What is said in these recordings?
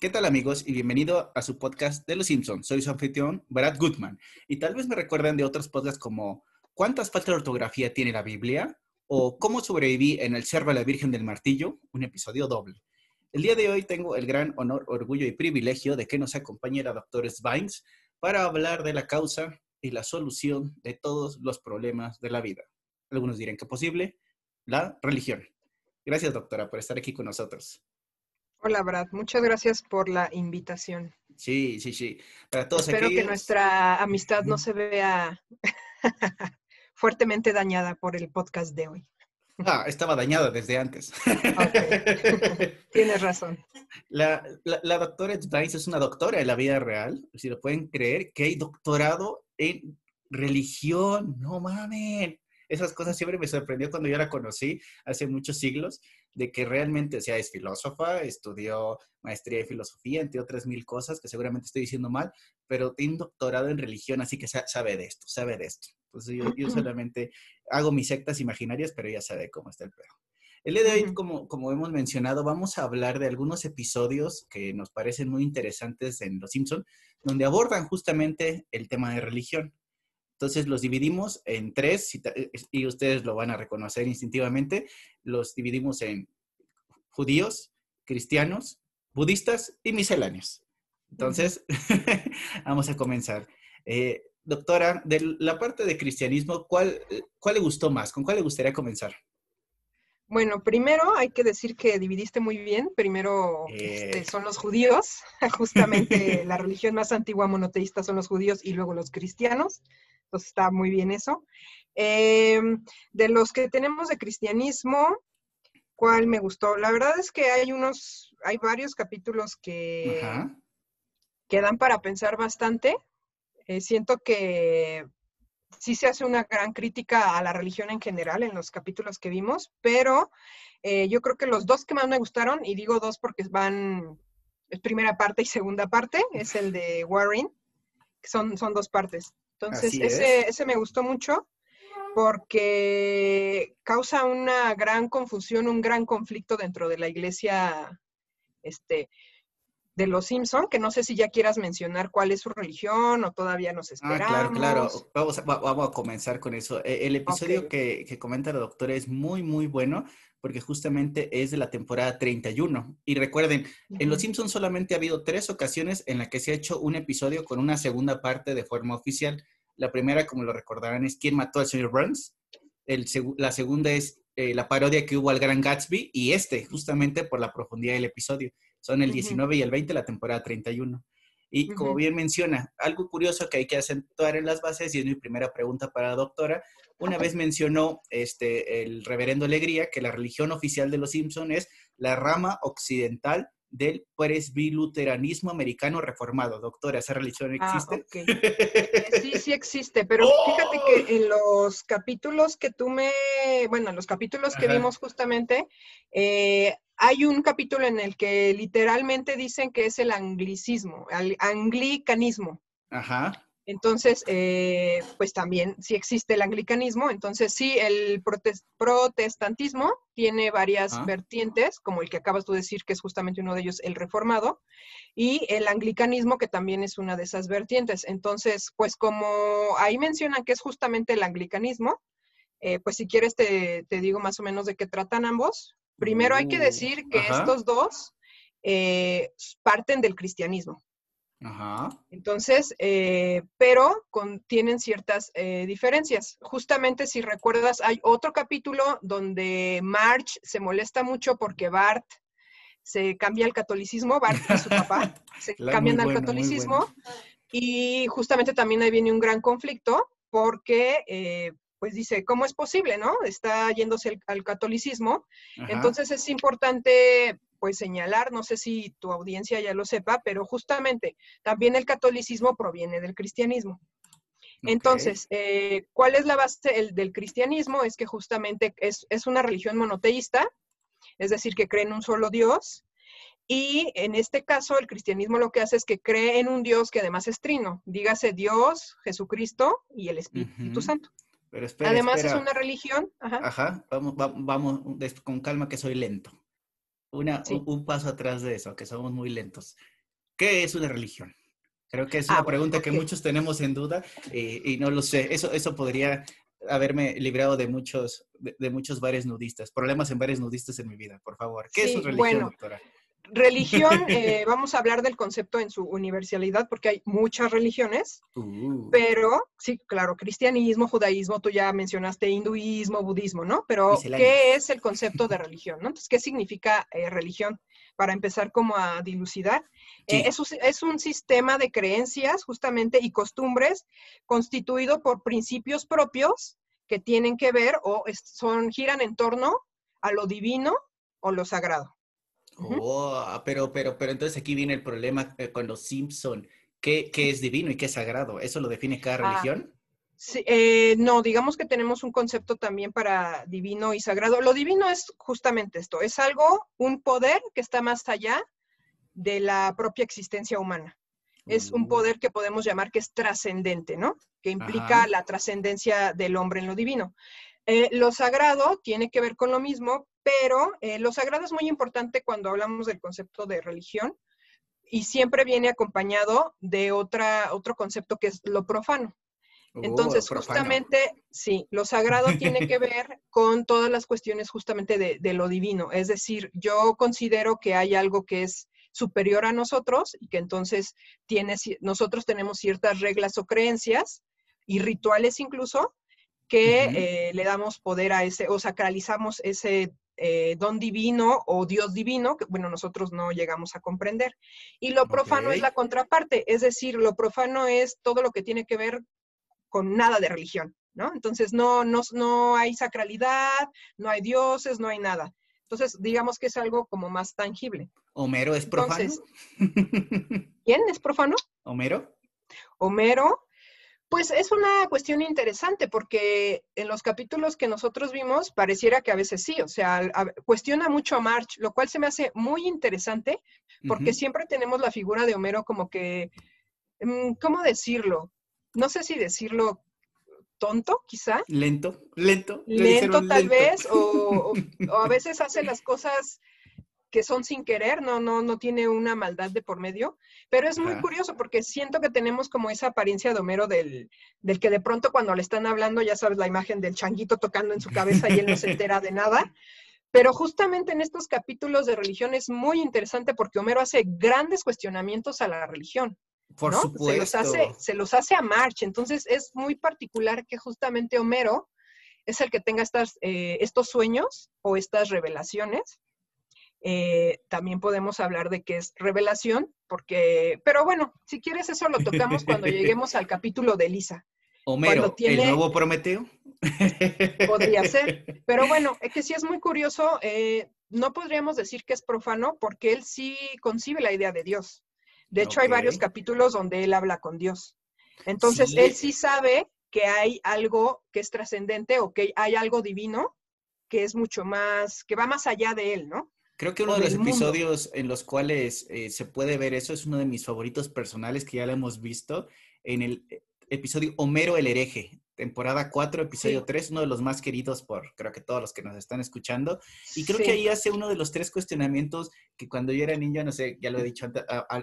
¿Qué tal amigos? Y bienvenido a su podcast de Los Simpsons. Soy su anfitrión, Brad Goodman. Y tal vez me recuerden de otros podcasts como ¿Cuántas faltas de ortografía tiene la Biblia? o ¿Cómo sobreviví en el cerro a la Virgen del Martillo? Un episodio doble. El día de hoy tengo el gran honor, orgullo y privilegio de que nos acompañe la doctora Svines para hablar de la causa y la solución de todos los problemas de la vida. Algunos dirán que posible, la religión. Gracias, doctora, por estar aquí con nosotros. Hola, Brad. Muchas gracias por la invitación. Sí, sí, sí. Para todos Espero que nuestra amistad no se vea fuertemente dañada por el podcast de hoy. Ah, estaba dañada desde antes. Tienes razón. La, la, doctora Dice es una doctora en la vida real, si lo pueden creer, que hay doctorado en religión. No mames esas cosas siempre me sorprendió cuando yo la conocí hace muchos siglos, de que realmente, o sea, es filósofa, estudió maestría de filosofía, entre otras mil cosas que seguramente estoy diciendo mal, pero tiene un doctorado en religión, así que sabe de esto, sabe de esto. Entonces yo, yo solamente hago mis sectas imaginarias, pero ella sabe cómo está el perro. El día de hoy, como, como hemos mencionado, vamos a hablar de algunos episodios que nos parecen muy interesantes en Los Simpson, donde abordan justamente el tema de religión. Entonces los dividimos en tres eh, y, ustedes lo van a reconocer instintivamente. Los dividimos en judíos, cristianos, budistas y misceláneos. Entonces, vamos a comenzar. Eh, doctora, de la parte de cristianismo, ¿cuál, ¿cuál le gustó más? ¿Con cuál le gustaría comenzar? Bueno, primero hay que decir que dividiste muy bien. Primero este, eh. son los judíos, justamente la religión más antigua monoteísta son los judíos y luego los cristianos. Entonces está muy bien eso. Em, de los que tenemos de cristianismo, ¿cuál me gustó? La verdad es que hay unos, hay varios capítulos que, dan para pensar bastante. Eh, siento que sí se hace una gran crítica a la religión en general en los capítulos que vimos, pero eh, yo creo que los dos que más me gustaron, y digo dos porque van, primera parte y segunda parte, es el de Warren, que son, son dos partes. Entonces, ese, ese me gustó mucho porque causa una gran confusión, un gran conflicto dentro de la iglesia este, de los Simpson, que no sé si ya quieras mencionar cuál es su religión o todavía nos esperamos. Ah, claro, claro. Vamos a, vamos a comenzar con eso. E, el episodio que, que, comenta la doctora es muy, muy bueno porque justamente es de la temporada 31. Y recuerden, en Los Simpsons solamente ha habido tres ocasiones en las que se ha hecho un episodio con una segunda parte de forma oficial. La primera, como lo recordarán, es ¿Quién mató al señor Burns? El, la segunda es eh, la parodia que hubo al Gran Gatsby y este, justamente por la profundidad del episodio. Son el 19 y el 20, la temporada 31. Y como bien menciona, algo curioso que hay que acentuar en las bases, y es mi primera pregunta para la doctora, una vez mencionó este, el reverendo Alegría que la religión oficial de los Simpson es la rama occidental del presbiluteranismo americano reformado. Doctora, ¿esa religión ah, existe? sí, sí existe, pero fíjate que en los capítulos que tú me, bueno, en los capítulos que vimos justamente, eh, hay un capítulo en el que literalmente dicen que es el anglicismo, el anglicanismo. Ajá. Entonces, eh, pues también sí existe el anglicanismo. Entonces, sí, el protestantismo tiene varias ah. vertientes, como el que acabas tú de decir, que es justamente uno de ellos, el reformado, y el anglicanismo, que también es una de esas vertientes. Entonces, pues como ahí mencionan que es justamente el anglicanismo, eh, pues si quieres te, digo más o menos de qué tratan ambos. Primero hay que uh, decir que estos dos eh, parten del cristianismo. Ajá. Entonces, eh, pero tienen ciertas eh, diferencias. Justamente si recuerdas, hay otro capítulo donde Marge se molesta mucho porque Bart se cambia al catolicismo, Bart y su papá se cambian al catolicismo. Y justamente también ahí viene un gran conflicto porque, eh, pues dice, ¿cómo es posible, no? Está yéndose al catolicismo. Entonces es importante pues señalar, no sé si tu audiencia ya lo sepa, pero justamente también el catolicismo proviene del cristianismo. Entonces, eh, ¿cuál es la base del cristianismo? Es que justamente es, una religión monoteísta, es decir, que cree en un solo Dios, y en este caso, el cristianismo lo que hace es que cree en un Dios que además es trino, dígase Dios, Jesucristo y el Espíritu Santo. Pero además es una religión. Ajá, ajá vamos, vamos con calma que soy lento. Una, un, paso atrás de eso, que somos muy lentos. ¿Qué es una religión? Creo que es una ah, pregunta que muchos tenemos en duda eh, y no lo sé. Eso, eso podría haberme librado de muchos, de, muchos bares nudistas, problemas en bares nudistas en mi vida, por favor. ¿Qué es una religión, doctora? Religión, eh, vamos a hablar del concepto en su universalidad porque hay muchas religiones, uh. pero sí, claro, cristianismo, judaísmo, tú ya mencionaste hinduismo, budismo, ¿no? Pero, ¿qué es el concepto de religión? ¿no? Entonces, ¿qué significa eh, religión? Para empezar como a dilucidar, eh, es, es un sistema de creencias justamente y costumbres constituido por principios propios que tienen que ver o son, giran en torno a lo divino o lo sagrado. Oh, pero, pero, pero entonces aquí viene el problema eh, con los Simpson. ¿Qué, ¿Qué, es divino y qué es sagrado? ¿Eso lo define cada ah, religión? sí, eh, no, digamos que tenemos un concepto también para divino y sagrado. Lo divino es justamente esto, es algo, un poder que está más allá de la propia existencia humana. Es un uh. poder que podemos llamar que es trascendente, ¿no? Que implica la trascendencia del hombre en lo divino. Eh, lo sagrado tiene que ver con lo mismo, pero eh, lo sagrado es muy importante cuando hablamos del concepto de religión y siempre viene acompañado de otra, otro concepto que es lo profano. Oh, Entonces, justamente, sí, lo sagrado tiene que ver con todas las cuestiones justamente de, lo divino. Es decir, yo considero que hay algo que es superior a nosotros y que entonces tiene, nosotros tenemos ciertas reglas o creencias y rituales incluso que eh, le damos poder a ese o sacralizamos ese eh, don divino o Dios divino, que bueno, nosotros no llegamos a comprender. Y lo profano es la contraparte, es decir, lo profano es todo lo que tiene que ver con nada de religión, ¿no? Entonces no, no, no hay sacralidad, no hay dioses, no hay nada. Entonces, digamos que es algo como más tangible. ¿Homero es profano? ¿Quién es profano? ¿Homero? Homero, pues es una cuestión interesante porque en los capítulos que nosotros vimos pareciera que a veces sí, o sea, cuestiona mucho a March, lo cual se me hace muy interesante porque siempre tenemos la figura de Homero como que, mm, ¿cómo decirlo? No sé si decirlo tonto, quizá. Lento, lento. Lento tal vez, o, o, a veces hace las cosas que son sin querer, no, no, no tiene una maldad de por medio, pero es muy curioso porque siento que tenemos como esa apariencia de Homero del, del que de pronto cuando le están hablando, ya sabes, la imagen del changuito tocando en su cabeza y él no se entera de nada. Pero justamente en estos capítulos de religión es muy interesante porque Homero hace grandes cuestionamientos a la religión. Por supuesto. Se los, hace, se los hace a March. Entonces es muy particular que justamente Homero es el que tenga estas, eh, estos sueños o estas revelaciones eh, también podemos hablar de que es revelación, porque, pero bueno, si quieres eso lo tocamos cuando lleguemos al capítulo de Lisa. Homero, ¿el nuevo Prometeo? Podría ser, pero bueno, es que sí es muy curioso, eh, no podríamos decir que es profano porque él sí concibe la idea de Dios. De hecho, hay varios capítulos donde él habla con Dios. Entonces, él sí sabe que hay algo que es trascendente o que hay algo divino que es mucho más, que va más allá de él, ¿no? Creo que uno de los episodios en los cuales eh, se puede ver eso es uno de mis favoritos personales que ya lo hemos visto en el eh, episodio Homero el hereje, temporada 4, episodio 3, uno de los más queridos por creo que todos los que nos están escuchando. Y creo que ahí hace uno de los tres cuestionamientos que cuando yo era niño, no sé, ya lo he dicho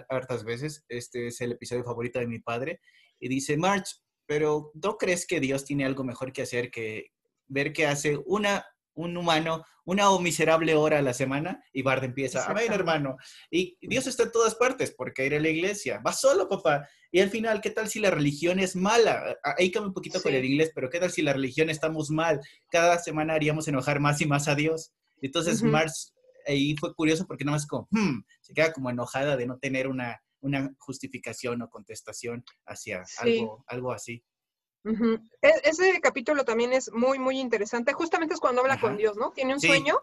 hartas veces, este es el episodio favorito de mi padre, y dice, March, pero ¿no crees que Dios tiene algo mejor que hacer que ver que hace una un humano una o miserable hora a la semana y Bart empieza, a ver, hermano, y Dios está en todas partes, porque ir a la iglesia, va solo, papá. Y al final, ¿qué tal si la religión es mala? Ahí cambia un poquito con el inglés, pero ¿qué tal si la religión estamos mal? Cada semana haríamos enojar más y más a Dios. Entonces, Mars ahí fue curioso porque nada más como, hmm", se queda como enojada de no tener una, una justificación o contestación hacia algo, algo así. E, ese capítulo también es muy, muy interesante. Justamente es cuando habla con Dios, ¿no? Tiene un sueño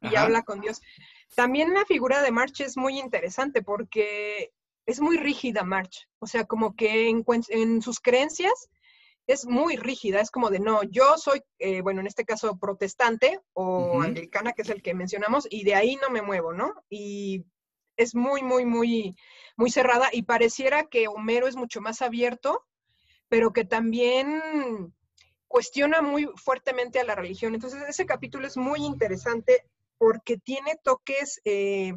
y habla con Dios. También la figura de March es muy interesante porque es muy rígida March. O sea, como que en, sus creencias es muy rígida. Es como de, no, yo soy, eh, bueno, en este caso protestante o anglicana, que es el que mencionamos, y de ahí no me muevo, ¿no? Y es muy, muy, muy, muy cerrada y pareciera que Homero es mucho más abierto pero que también cuestiona muy fuertemente a la religión. Entonces, ese capítulo es muy interesante porque tiene toques, eh,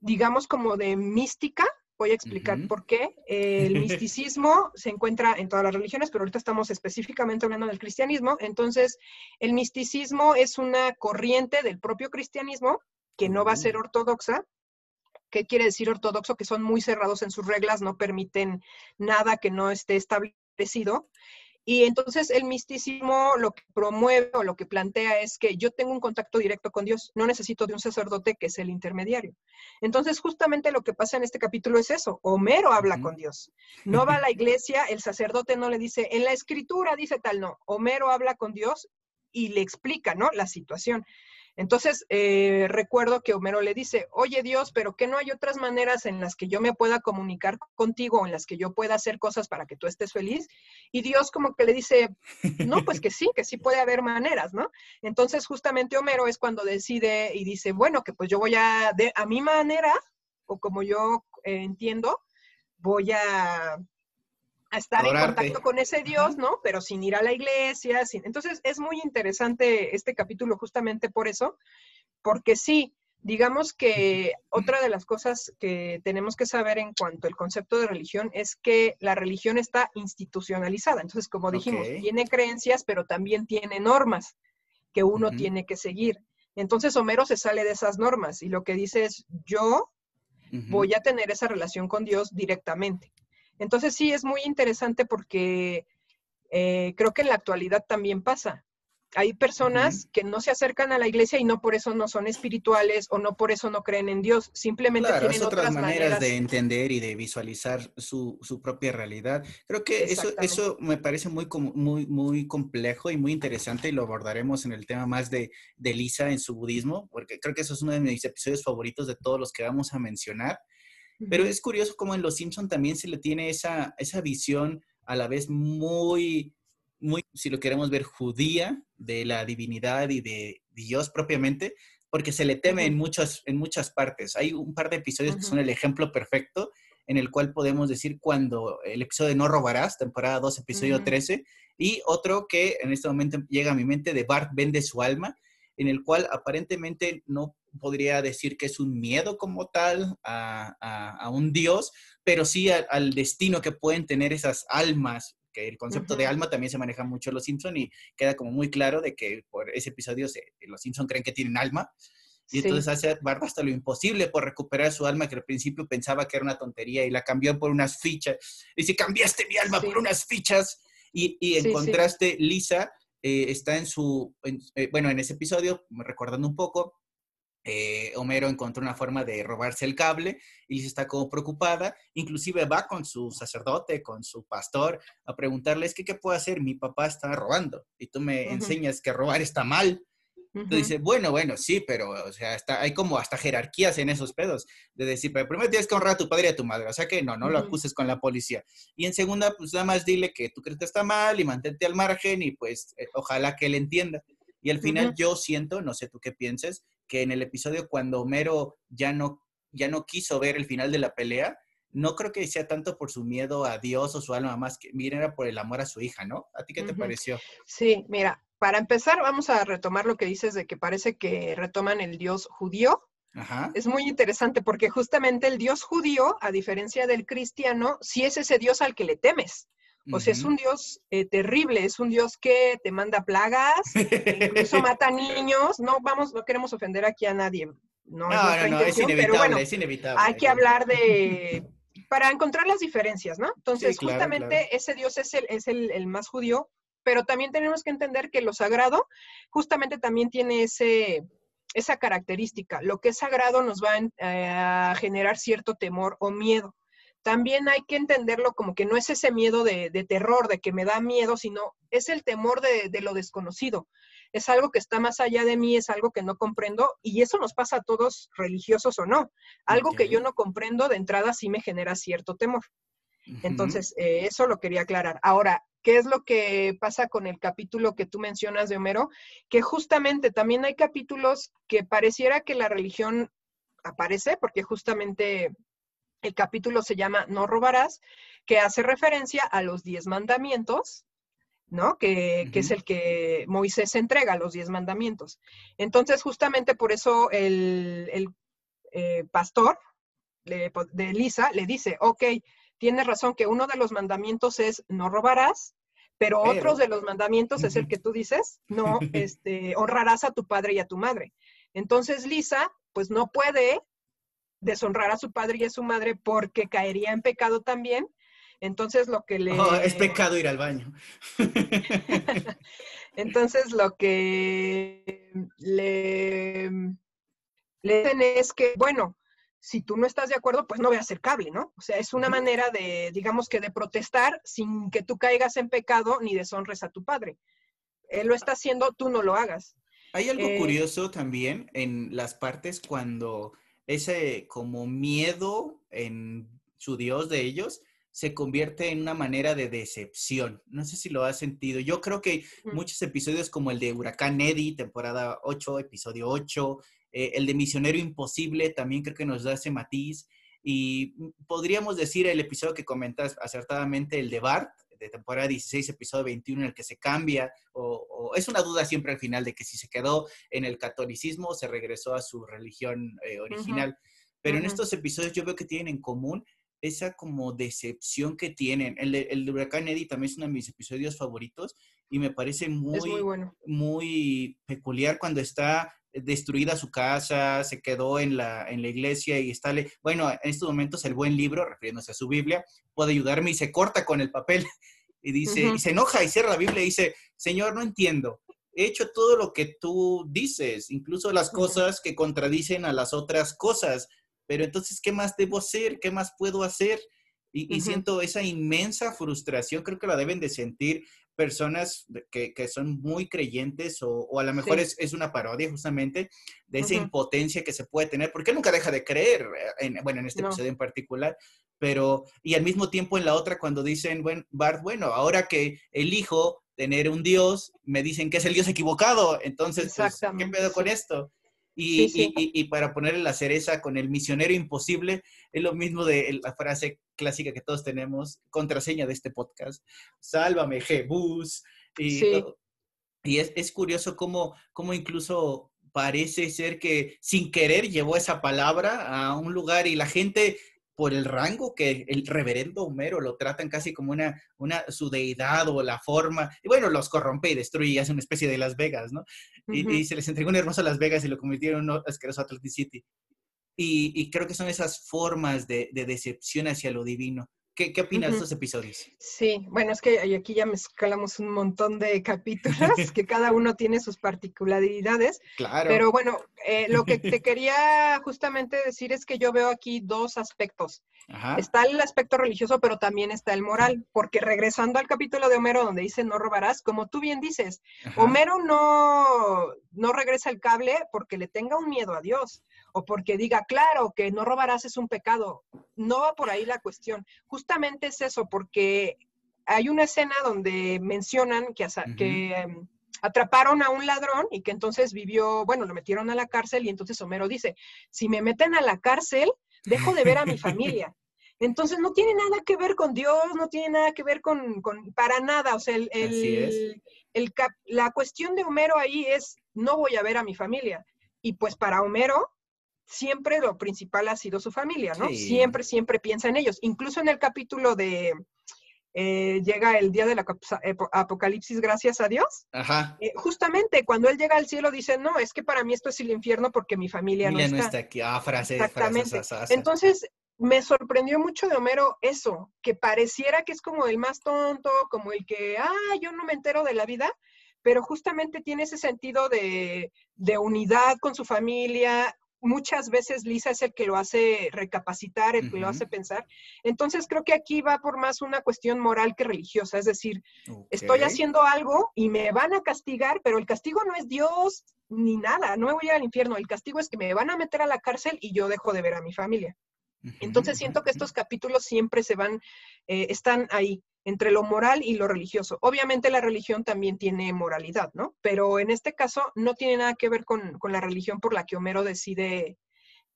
digamos, como de mística. Voy a explicar por qué. el misticismo se encuentra en todas las religiones, pero ahorita estamos específicamente hablando del cristianismo. Entonces, el misticismo es una corriente del propio cristianismo que no va a ser ortodoxa, ¿Qué quiere decir ortodoxo? Que son muy cerrados en sus reglas, no permiten nada que no esté establecido. Y entonces el misticismo lo que promueve o lo que plantea es que yo tengo un contacto directo con Dios, no necesito de un sacerdote que es el intermediario. Entonces justamente lo que pasa en este capítulo es eso, Homero habla con Dios. No va a la iglesia, el sacerdote no le dice, en la escritura dice tal, no, Homero habla con Dios y le explica, ¿no? La situación. Entonces, eh, recuerdo que Homero le dice, oye Dios, pero que no hay otras maneras en las que yo me pueda comunicar contigo, en las que yo pueda hacer cosas para que tú estés feliz. Y Dios como que le dice, no, pues que sí, que sí puede haber maneras, ¿no? Entonces, justamente Homero es cuando decide y dice, bueno, que pues yo voy a, de, a mi manera, o como yo eh, entiendo, voy a a estar en contacto con ese Dios, ¿no? Pero sin ir a la iglesia, sin... Entonces es muy interesante este capítulo justamente por eso, porque sí, digamos que otra de las cosas que tenemos que saber en cuanto al concepto de religión es que la religión está institucionalizada. Entonces, como dijimos, tiene creencias, pero también tiene normas que uno tiene que seguir. Entonces, Homero se sale de esas normas y lo que dice es, yo voy a tener esa relación con Dios directamente. Entonces sí, es muy interesante porque eh, creo que en la actualidad también pasa. Hay personas que no se acercan a la iglesia y no por eso no son espirituales o no por eso no creen en Dios, simplemente tienen otras, maneras, de entender y de visualizar su, propia realidad. Creo que eso, eso me parece muy, muy, muy complejo y muy interesante y lo abordaremos en el tema más de, de Lisa en su budismo, porque creo que eso es uno de mis episodios favoritos de todos los que vamos a mencionar. Pero es curioso cómo en Los Simpson también se le tiene esa, esa visión a la vez muy, muy, si lo queremos ver, judía de la divinidad y de Dios propiamente, porque se le teme en, muchas, en muchas partes. Hay un par de episodios que son el ejemplo perfecto en el cual podemos decir cuando el episodio de No robarás, temporada 2, episodio 13, y otro que en este momento llega a mi mente de Bart vende su alma, en el cual aparentemente no podría decir que es un miedo como tal a, un dios, pero sí al destino que pueden tener esas almas, que el concepto de alma también se maneja mucho en Los Simpson y queda como muy claro de que por ese episodio Los Simpson creen que tienen alma. Y entonces hace Barba hasta lo imposible por recuperar su alma, que al principio pensaba que era una tontería y la cambió por unas fichas. Y si cambiaste mi alma por unas fichas y, en contraste, Lisa eh, está en su, eh, bueno, en ese episodio, recordando un poco, eh, Homero encontró una forma de robarse el cable y se está como preocupada. Inclusive va con su sacerdote, con su pastor, a preguntarles qué puedo hacer. Mi papá está robando y tú me enseñas que robar está mal. Entonces dice, bueno, bueno, sí, pero, o sea, está, hay como hasta jerarquías en esos pedos. De decir, pero primero tienes que honrar a tu padre y a tu madre. O sea que no, no lo acuses con la policía. Y en segunda, pues nada más dile que tú crees que está mal y mantente al margen y pues eh, ojalá que él entienda. Y al final yo siento, no sé tú qué pienses, que en el episodio cuando Homero ya no, ya no quiso ver el final de la pelea, no creo que sea tanto por su miedo a Dios o su alma, más que, miren, era por el amor a su hija, ¿no? ¿A ti qué te pareció? Sí, mira, para empezar vamos a retomar lo que dices de que parece que retoman el Dios judío. Ajá. Es muy interesante porque justamente el Dios judío, a diferencia del cristiano, sí es ese Dios al que le temes. O sea, es un Dios eh, terrible, es un Dios que te manda plagas, incluso mata niños. No vamos, no queremos ofender aquí a nadie. No, no, no, es inevitable, es inevitable. Hay que hablar de, para encontrar las diferencias, ¿no? Entonces, justamente ese Dios es, el, es el, más judío, pero también tenemos que entender que lo sagrado justamente también tiene ese, esa característica. Lo que es sagrado nos va a generar cierto temor o miedo también hay que entenderlo como que no es ese miedo de, terror, de que me da miedo, sino es el temor de, lo desconocido. Es algo que está más allá de mí, es algo que no comprendo y eso nos pasa a todos, religiosos o no. Algo que yo no comprendo de entrada sí me genera cierto temor. Entonces, eh, eso lo quería aclarar. Ahora, ¿qué es lo que pasa con el capítulo que tú mencionas de Homero? Que justamente también hay capítulos que pareciera que la religión aparece, porque justamente el capítulo se llama No robarás, que hace referencia a los diez mandamientos ¿no? Que, es el que Moisés entrega, los diez mandamientos. Entonces, justamente por eso el, eh, pastor de Elisa le dice, ok, tienes razón que uno de los mandamientos es no robarás, pero, otros de los mandamientos es el que tú dices, no, este, honrarás a tu padre y a tu madre. Entonces Lisa, pues no puede deshonrar a su padre y a su madre porque caería en pecado también. Entonces lo que le... Oh, es pecado ir al baño. Entonces lo que le, le dicen es que, bueno, si tú no estás de acuerdo, pues no veas el cable, ¿no? O sea, es una manera de, digamos que de protestar sin que tú caigas en pecado ni deshonres a tu padre. Él lo está haciendo, tú no lo hagas. Hay algo eh, curioso también en las partes cuando ese como miedo en su Dios de ellos se convierte en una manera de decepción. No sé si lo has sentido. Yo creo que muchos episodios como el de Huracán Eddie, temporada 8, episodio 8, eh, el de Misionero Imposible también creo que nos da ese matiz. Y podríamos decir el episodio que comentas acertadamente, el de Bart, de temporada 16, episodio 21, en el que se cambia, o, es una duda siempre al final de que si se quedó en el catolicismo o se regresó a su religión eh, original. Pero en estos episodios yo veo que tienen en común esa como decepción que tienen. El de, el Huracán Eddie también es uno de mis episodios favoritos y me parece muy, muy peculiar cuando está destruida su casa, se quedó en la, en la iglesia y está, bueno, en estos momentos el buen libro, refiriéndose a su Biblia, puede ayudarme y se corta con el papel y dice, y se enoja y cierra la Biblia y dice, Señor, no entiendo, he hecho todo lo que tú dices, incluso las cosas que contradicen a las otras cosas, pero entonces, ¿qué más debo hacer? ¿Qué más puedo hacer? Y, siento esa inmensa frustración, creo que la deben de sentir personas que, son muy creyentes o, a lo mejor es, una parodia justamente de esa impotencia que se puede tener, porque nunca deja de creer, en, bueno, en este episodio en particular, pero, y al mismo tiempo en la otra cuando dicen, bueno, Bart, bueno, ahora que elijo tener un Dios, me dicen que es el Dios equivocado, entonces, pues, ¿qué pedo con esto? Y, para ponerle la cereza con el misionero imposible, es lo mismo de la frase clásica que todos tenemos, contraseña de este podcast, sálvame, Jebus. Y, y es, es, curioso cómo, cómo incluso parece ser que sin querer llevó esa palabra a un lugar y la gente por el rango que el reverendo Homero lo tratan casi como una, una su deidad o la forma, y bueno, los corrompe y destruye y hace una especie de Las Vegas, ¿no? y, se les entregó un hermoso Las Vegas y lo convirtieron en un asqueroso Atlantic City. Y, creo que son esas formas de, de decepción hacia lo divino ¿Qué, qué opinas de estos episodios? Sí, bueno, es que aquí ya mezclamos un montón de capítulos, que cada uno tiene sus particularidades. Claro. Pero bueno, eh, lo que te quería justamente decir es que yo veo aquí dos aspectos. Está el aspecto religioso, pero también está el moral, porque regresando al capítulo de Homero donde dice no robarás, como tú bien dices, Homero no, no regresa el cable porque le tenga un miedo a Dios o porque diga, claro, que no robarás es un pecado. No va por ahí la cuestión. Justamente es eso, porque hay una escena donde mencionan que, que em, atraparon a un ladrón y que entonces vivió, bueno, lo metieron a la cárcel y entonces Homero dice, si me meten a la cárcel, dejo de ver a mi familia. Entonces no tiene nada que ver con Dios, no tiene nada que ver con, para nada. O sea, el, el, la cuestión de Homero ahí es, no voy a ver a mi familia. Y pues para Homero, siempre lo principal ha sido su familia, ¿no? Siempre, siempre piensa en ellos. Incluso en el capítulo de eh, llega el día del apocalipsis, gracias a Dios. Ajá. Eh, justamente cuando él llega al cielo dice, no, es que para mí esto es el infierno porque mi familia, no, está. no está. aquí. Ah, frase, Exactamente. Entonces, me sorprendió mucho de Homero eso, que pareciera que es como el más tonto, como el que, ah, yo no me entero de la vida, pero justamente tiene ese sentido de, de unidad con su familia, muchas veces Lisa es el que lo hace recapacitar, el que lo hace pensar. Entonces creo que aquí va por más una cuestión moral que religiosa, es decir, estoy haciendo algo y me van a castigar, pero el castigo no es Dios ni nada, no me voy al infierno, el castigo es que me van a meter a la cárcel y yo dejo de ver a mi familia. Entonces siento que estos capítulos siempre se van, eh, están ahí entre lo moral y lo religioso. Obviamente la religión también tiene moralidad, ¿no? Pero en este caso no tiene nada que ver con, la religión por la que Homero decide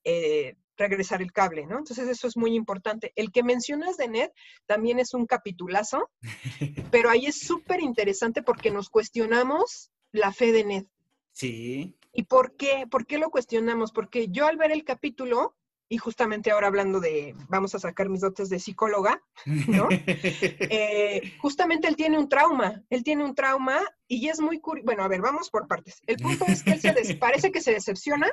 eh, regresar el cable, ¿no? Entonces eso es muy importante. El que mencionas de Ned también es un capitulazo, pero ahí es súper interesante porque nos cuestionamos la fe de Ned. Sí. ¿Y por qué? ¿Por qué lo cuestionamos? Porque yo al ver el capítulo, y justamente ahora hablando de, vamos a sacar mis dotes de psicóloga, ¿no? Eh, justamente él tiene un trauma, él tiene un trauma y es muy curioso, bueno, a ver, vamos por partes. El punto es que él se parece que se decepciona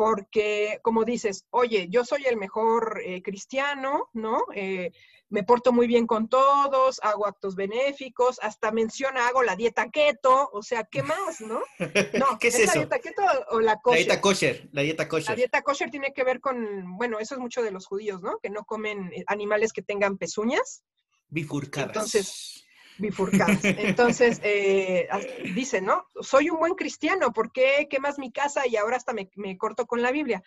porque, como dices, oye, yo soy el mejor eh, cristiano, ¿no? Eh, me porto muy bien con todos, hago actos benéficos, hasta menciona, hago la dieta keto, o sea, ¿qué más, no? No, ¿qué es, eso? la dieta keto o la kosher? La dieta kosher, la dieta kosher. La dieta kosher tiene que ver con, bueno, eso es mucho de los judíos, ¿no? Que no comen eh, animales que tengan pezuñas. Bifurcadas. Entonces, bifurcadas. Entonces, eh, dice, ¿no? Soy un buen cristiano, ¿por qué quemas mi casa y ahora hasta me, corto con la Biblia?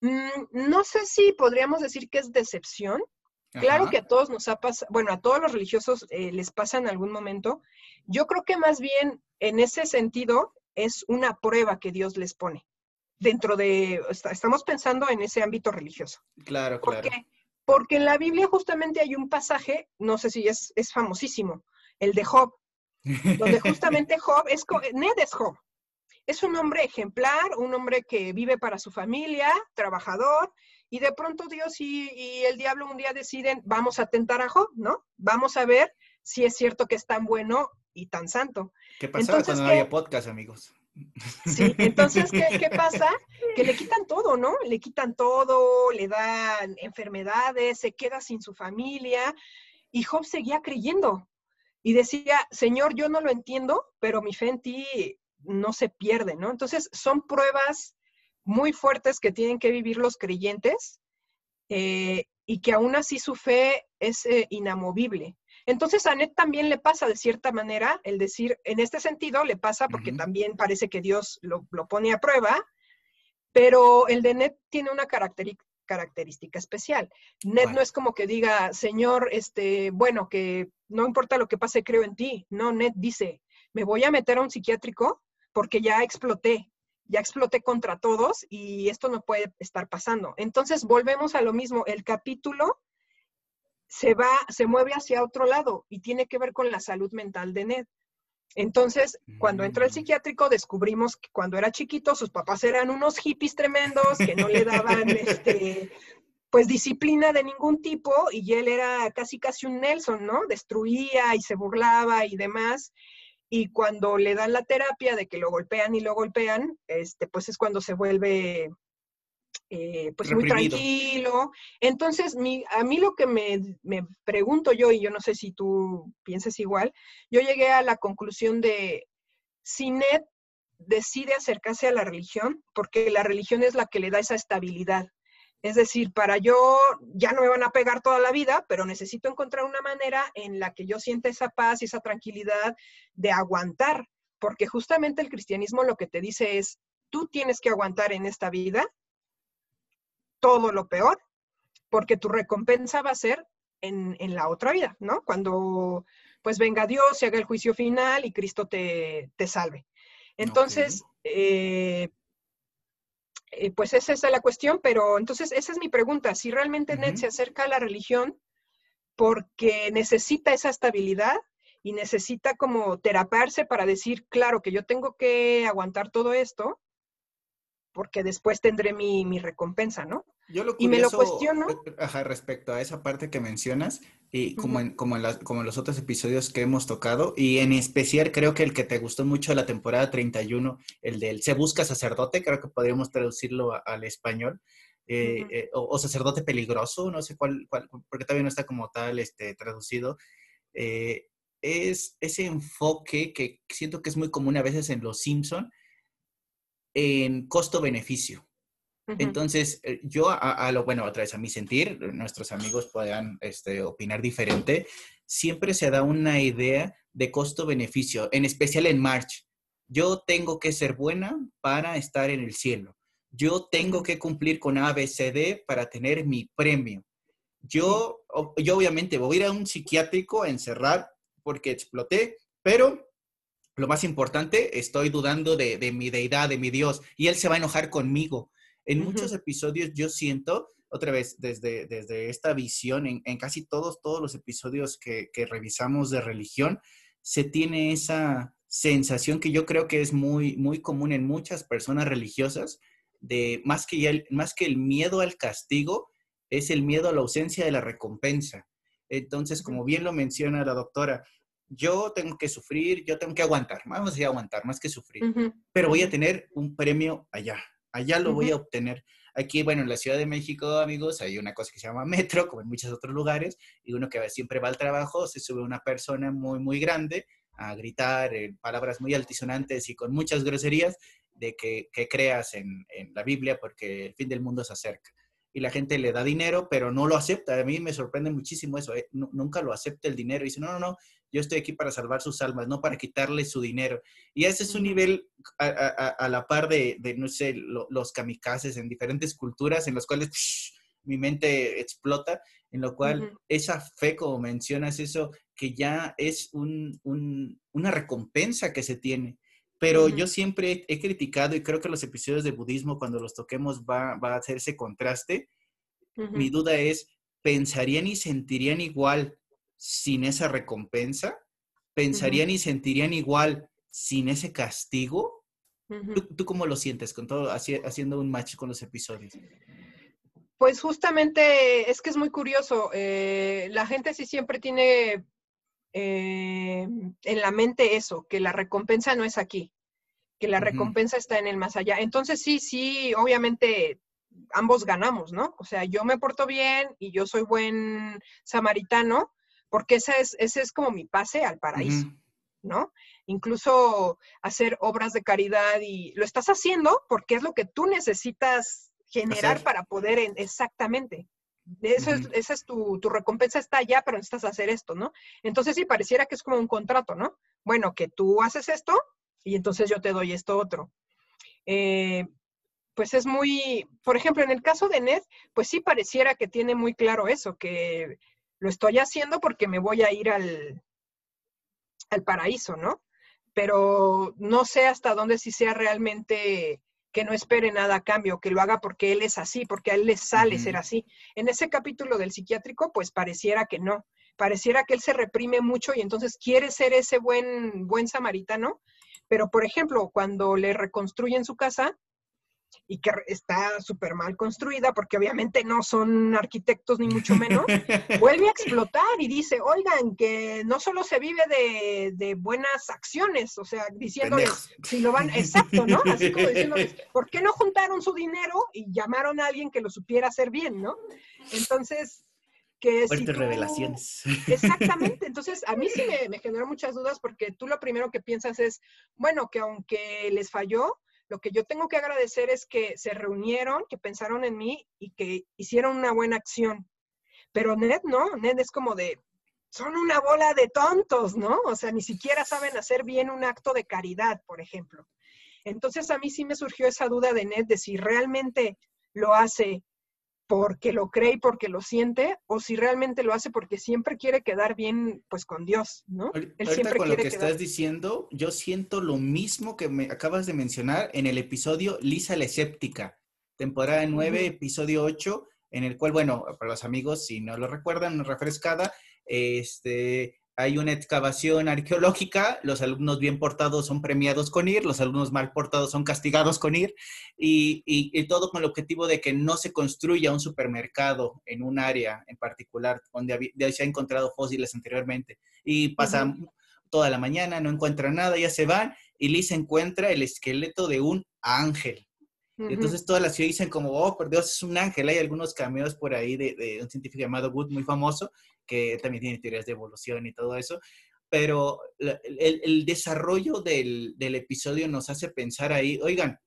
Mm, no sé si podríamos decir que es decepción. Claro que a todos nos ha pasado, bueno, a todos los religiosos eh, les pasa en algún momento. Yo creo que más bien en ese sentido es una prueba que Dios les pone dentro de, estamos pensando en ese ámbito religioso. Claro, claro. ¿Por qué? Porque en la Biblia justamente hay un pasaje, no sé si es, es famosísimo, el de Job, donde justamente Job es, Ned es Job. Es un hombre ejemplar, un hombre que vive para su familia, trabajador, y de pronto Dios y, el diablo un día deciden, vamos a tentar a Job, ¿no? Vamos a ver si es cierto que es tan bueno y tan santo. ¿Qué pasaba cuando no había podcast, amigos? Sí, entonces, ¿qué, pasa? Que le quitan todo, ¿no? Le quitan todo, le dan enfermedades, se queda sin su familia. Y Job seguía creyendo y decía, Señor, yo no lo entiendo, pero mi fe en ti no se pierde, ¿no? Entonces, son pruebas muy fuertes que tienen que vivir los creyentes eh, y que aún así su fe es eh, inamovible. Entonces a Ned también le pasa de cierta manera el decir, en este sentido le pasa porque también parece que Dios lo, pone a prueba, pero el de Ned tiene una característica especial. Ned no es como que diga, Señor, este, bueno, que no importa lo que pase, creo en ti. No, Ned dice, me voy a meter a un psiquiátrico porque ya exploté, ya exploté contra todos y esto no puede estar pasando. Entonces volvemos a lo mismo, el capítulo se va, se mueve hacia otro lado y tiene que ver con la salud mental de Ned. Entonces, cuando entra al mm. psiquiátrico, descubrimos que cuando era chiquito, sus papás eran unos hippies tremendos que no le daban este, pues disciplina de ningún tipo y él era casi casi un Nelson, ¿no? Destruía y se burlaba y demás. Y cuando le dan la terapia de que lo golpean y lo golpean, este, pues es cuando se vuelve eh, pues muy tranquilo. Entonces, a mí lo que me, pregunto yo, y yo no sé si tú piensas igual, yo llegué a la conclusión de si Ned decide acercarse a la religión, porque la religión es la que le da esa estabilidad. Es decir, para yo ya no me van a pegar toda la vida, pero necesito encontrar una manera en la que yo sienta esa paz y esa tranquilidad de aguantar, porque justamente el cristianismo lo que te dice es, tú tienes que aguantar en esta vida todo lo peor, porque tu recompensa va a ser en, la otra vida, ¿no? Cuando pues venga Dios y haga el juicio final y Cristo te, salve. Entonces, eh, eh, pues esa es la cuestión, pero entonces esa es mi pregunta, si realmente Ned se acerca a la religión porque necesita esa estabilidad y necesita como teraparse para decir, claro, que yo tengo que aguantar todo esto, porque después tendré mi, mi recompensa, ¿no? Yo lo y me lo cuestiono. Ajá, respecto a esa parte que mencionas, y como, en, como, en como los otros episodios que hemos tocado, y en especial creo que el que te gustó mucho de la temporada 31, el del Se busca sacerdote, creo que podríamos traducirlo al español, eh, eh, o, sacerdote peligroso, no sé cuál, cuál, porque todavía no está como tal este, traducido. Eh, es ese enfoque que siento que es muy común a veces en Los Simpson en costo-beneficio. Entonces, eh, yo a, lo, bueno, otra vez a mi sentir, nuestros amigos puedan este, opinar diferente, siempre se da una idea de costo-beneficio, en especial en March. Yo tengo que ser buena para estar en el cielo. Yo tengo que cumplir con ABCD para tener mi premio. Yo, yo obviamente voy a ir a un psiquiátrico a encerrar porque exploté, pero lo más importante, estoy dudando de, de mi deidad, de mi Dios, y él se va a enojar conmigo En muchos episodios yo siento, otra vez, desde, desde esta visión, en, casi todos, todos los episodios que, que revisamos de religión, se tiene esa sensación que yo creo que es muy, muy común en muchas personas religiosas, de más que, el, más que el miedo al castigo, es el miedo a la ausencia de la recompensa. Entonces, como bien lo menciona la doctora, yo tengo que sufrir, yo tengo que aguantar, vamos a aguantar, más que sufrir, pero voy a tener un premio allá, allá lo voy a obtener. Aquí, bueno, en la Ciudad de México, amigos, hay una cosa que se llama metro, como en muchos otros lugares, y uno que siempre va al trabajo, se sube una persona muy, muy grande a gritar en palabras muy altisonantes y con muchas groserías de que, creas en, en la Biblia porque el fin del mundo se acerca y la gente le da dinero, pero no lo acepta. A mí me sorprende muchísimo eso. ¿eh? Nunca lo acepta el dinero. Y dice, no, no, no, yo estoy aquí para salvar sus almas, no para quitarle su dinero. Y ese es un nivel a, la par de, no sé, los kamikazes en diferentes culturas en los cuales mi mente explota, en lo cual esa fe, como mencionas, eso que ya es una recompensa que se tiene. Pero yo siempre he criticado y creo que los episodios de budismo, cuando los toquemos, va, va a hacer ese contraste. Mi duda es, ¿pensarían y sentirían igual sin esa recompensa? ¿Pensarían y sentirían igual sin ese castigo? ¿Tú, cómo lo sientes con todo, haciendo un match con los episodios? Pues justamente es que es muy curioso. Eh, la gente sí siempre tiene eh, en la mente eso, que la recompensa no es aquí que la recompensa está en el más allá. Entonces sí, sí, obviamente ambos ganamos, ¿no? O sea, yo me porto bien y yo soy buen samaritano, porque ese es, ese es como mi pase al paraíso, ¿no? Incluso hacer obras de caridad y lo estás haciendo porque es lo que tú necesitas generar para poder, exactamente. Eso es, esa es tu, tu, recompensa está allá, pero necesitas hacer esto, ¿no? Entonces sí, pareciera que es como un contrato, ¿no? Bueno, que tú haces esto y entonces yo te doy esto otro. Eh, pues es muy, por ejemplo, en el caso de Ned, pues sí pareciera que tiene muy claro eso, que lo estoy haciendo porque me voy a ir al, al paraíso, ¿no? Pero no sé hasta dónde si sea realmente que no espere nada a cambio, que lo haga porque él es así, porque a él le sale ser así. En ese capítulo del psiquiátrico, pues pareciera que no, pareciera que él se reprime mucho y entonces quiere ser ese buen, buen samaritano, pero, por ejemplo, cuando le reconstruyen su casa y que está súper mal construida, porque obviamente no son arquitectos ni mucho menos, vuelve a explotar y dice, oigan, que no solo se vive de, buenas acciones, o sea, diciéndoles, si lo van, exacto, ¿no? Así como diciéndoles, ¿por qué no juntaron su dinero y llamaron a alguien que lo supiera hacer bien, ¿no? Entonces, que revelaciones. Exactamente. Entonces, a mí sí me, me, generó muchas dudas porque tú lo primero que piensas es, bueno, que aunque les falló, lo que yo tengo que agradecer es que se reunieron, que pensaron en mí y que hicieron una buena acción. Pero Ned no, Ned es como de, son una bola de tontos, ¿no? O sea, ni siquiera saben hacer bien un acto de caridad, por ejemplo. Entonces a mí sí me surgió esa duda de Ned de si realmente lo hace porque lo cree y porque lo siente, o si realmente lo hace porque siempre quiere quedar bien, pues con Dios, ¿no? Él siempre con lo que estás diciendo, yo siento lo mismo que me acabas de mencionar en el episodio Lisa la Escéptica, temporada 9, episodio 8, en el cual, bueno, para los amigos, si no lo recuerdan, refrescada, este, hay una excavación arqueológica, los alumnos bien portados son premiados con ir, los alumnos mal portados son castigados con ir, y, todo con el objetivo de que no se construya un supermercado en un área en particular donde se han encontrado fósiles anteriormente. Y pasan toda la mañana, no encuentran nada, ya se van, y Liz encuentra el esqueleto de un ángel. Entonces toda la ciudad dicen como, oh, por Dios, es un ángel. Hay algunos cameos por ahí de, de un científico llamado Wood, muy famoso, que también tiene teorías de evolución y todo eso, pero el, desarrollo del, episodio nos hace pensar ahí, oigan,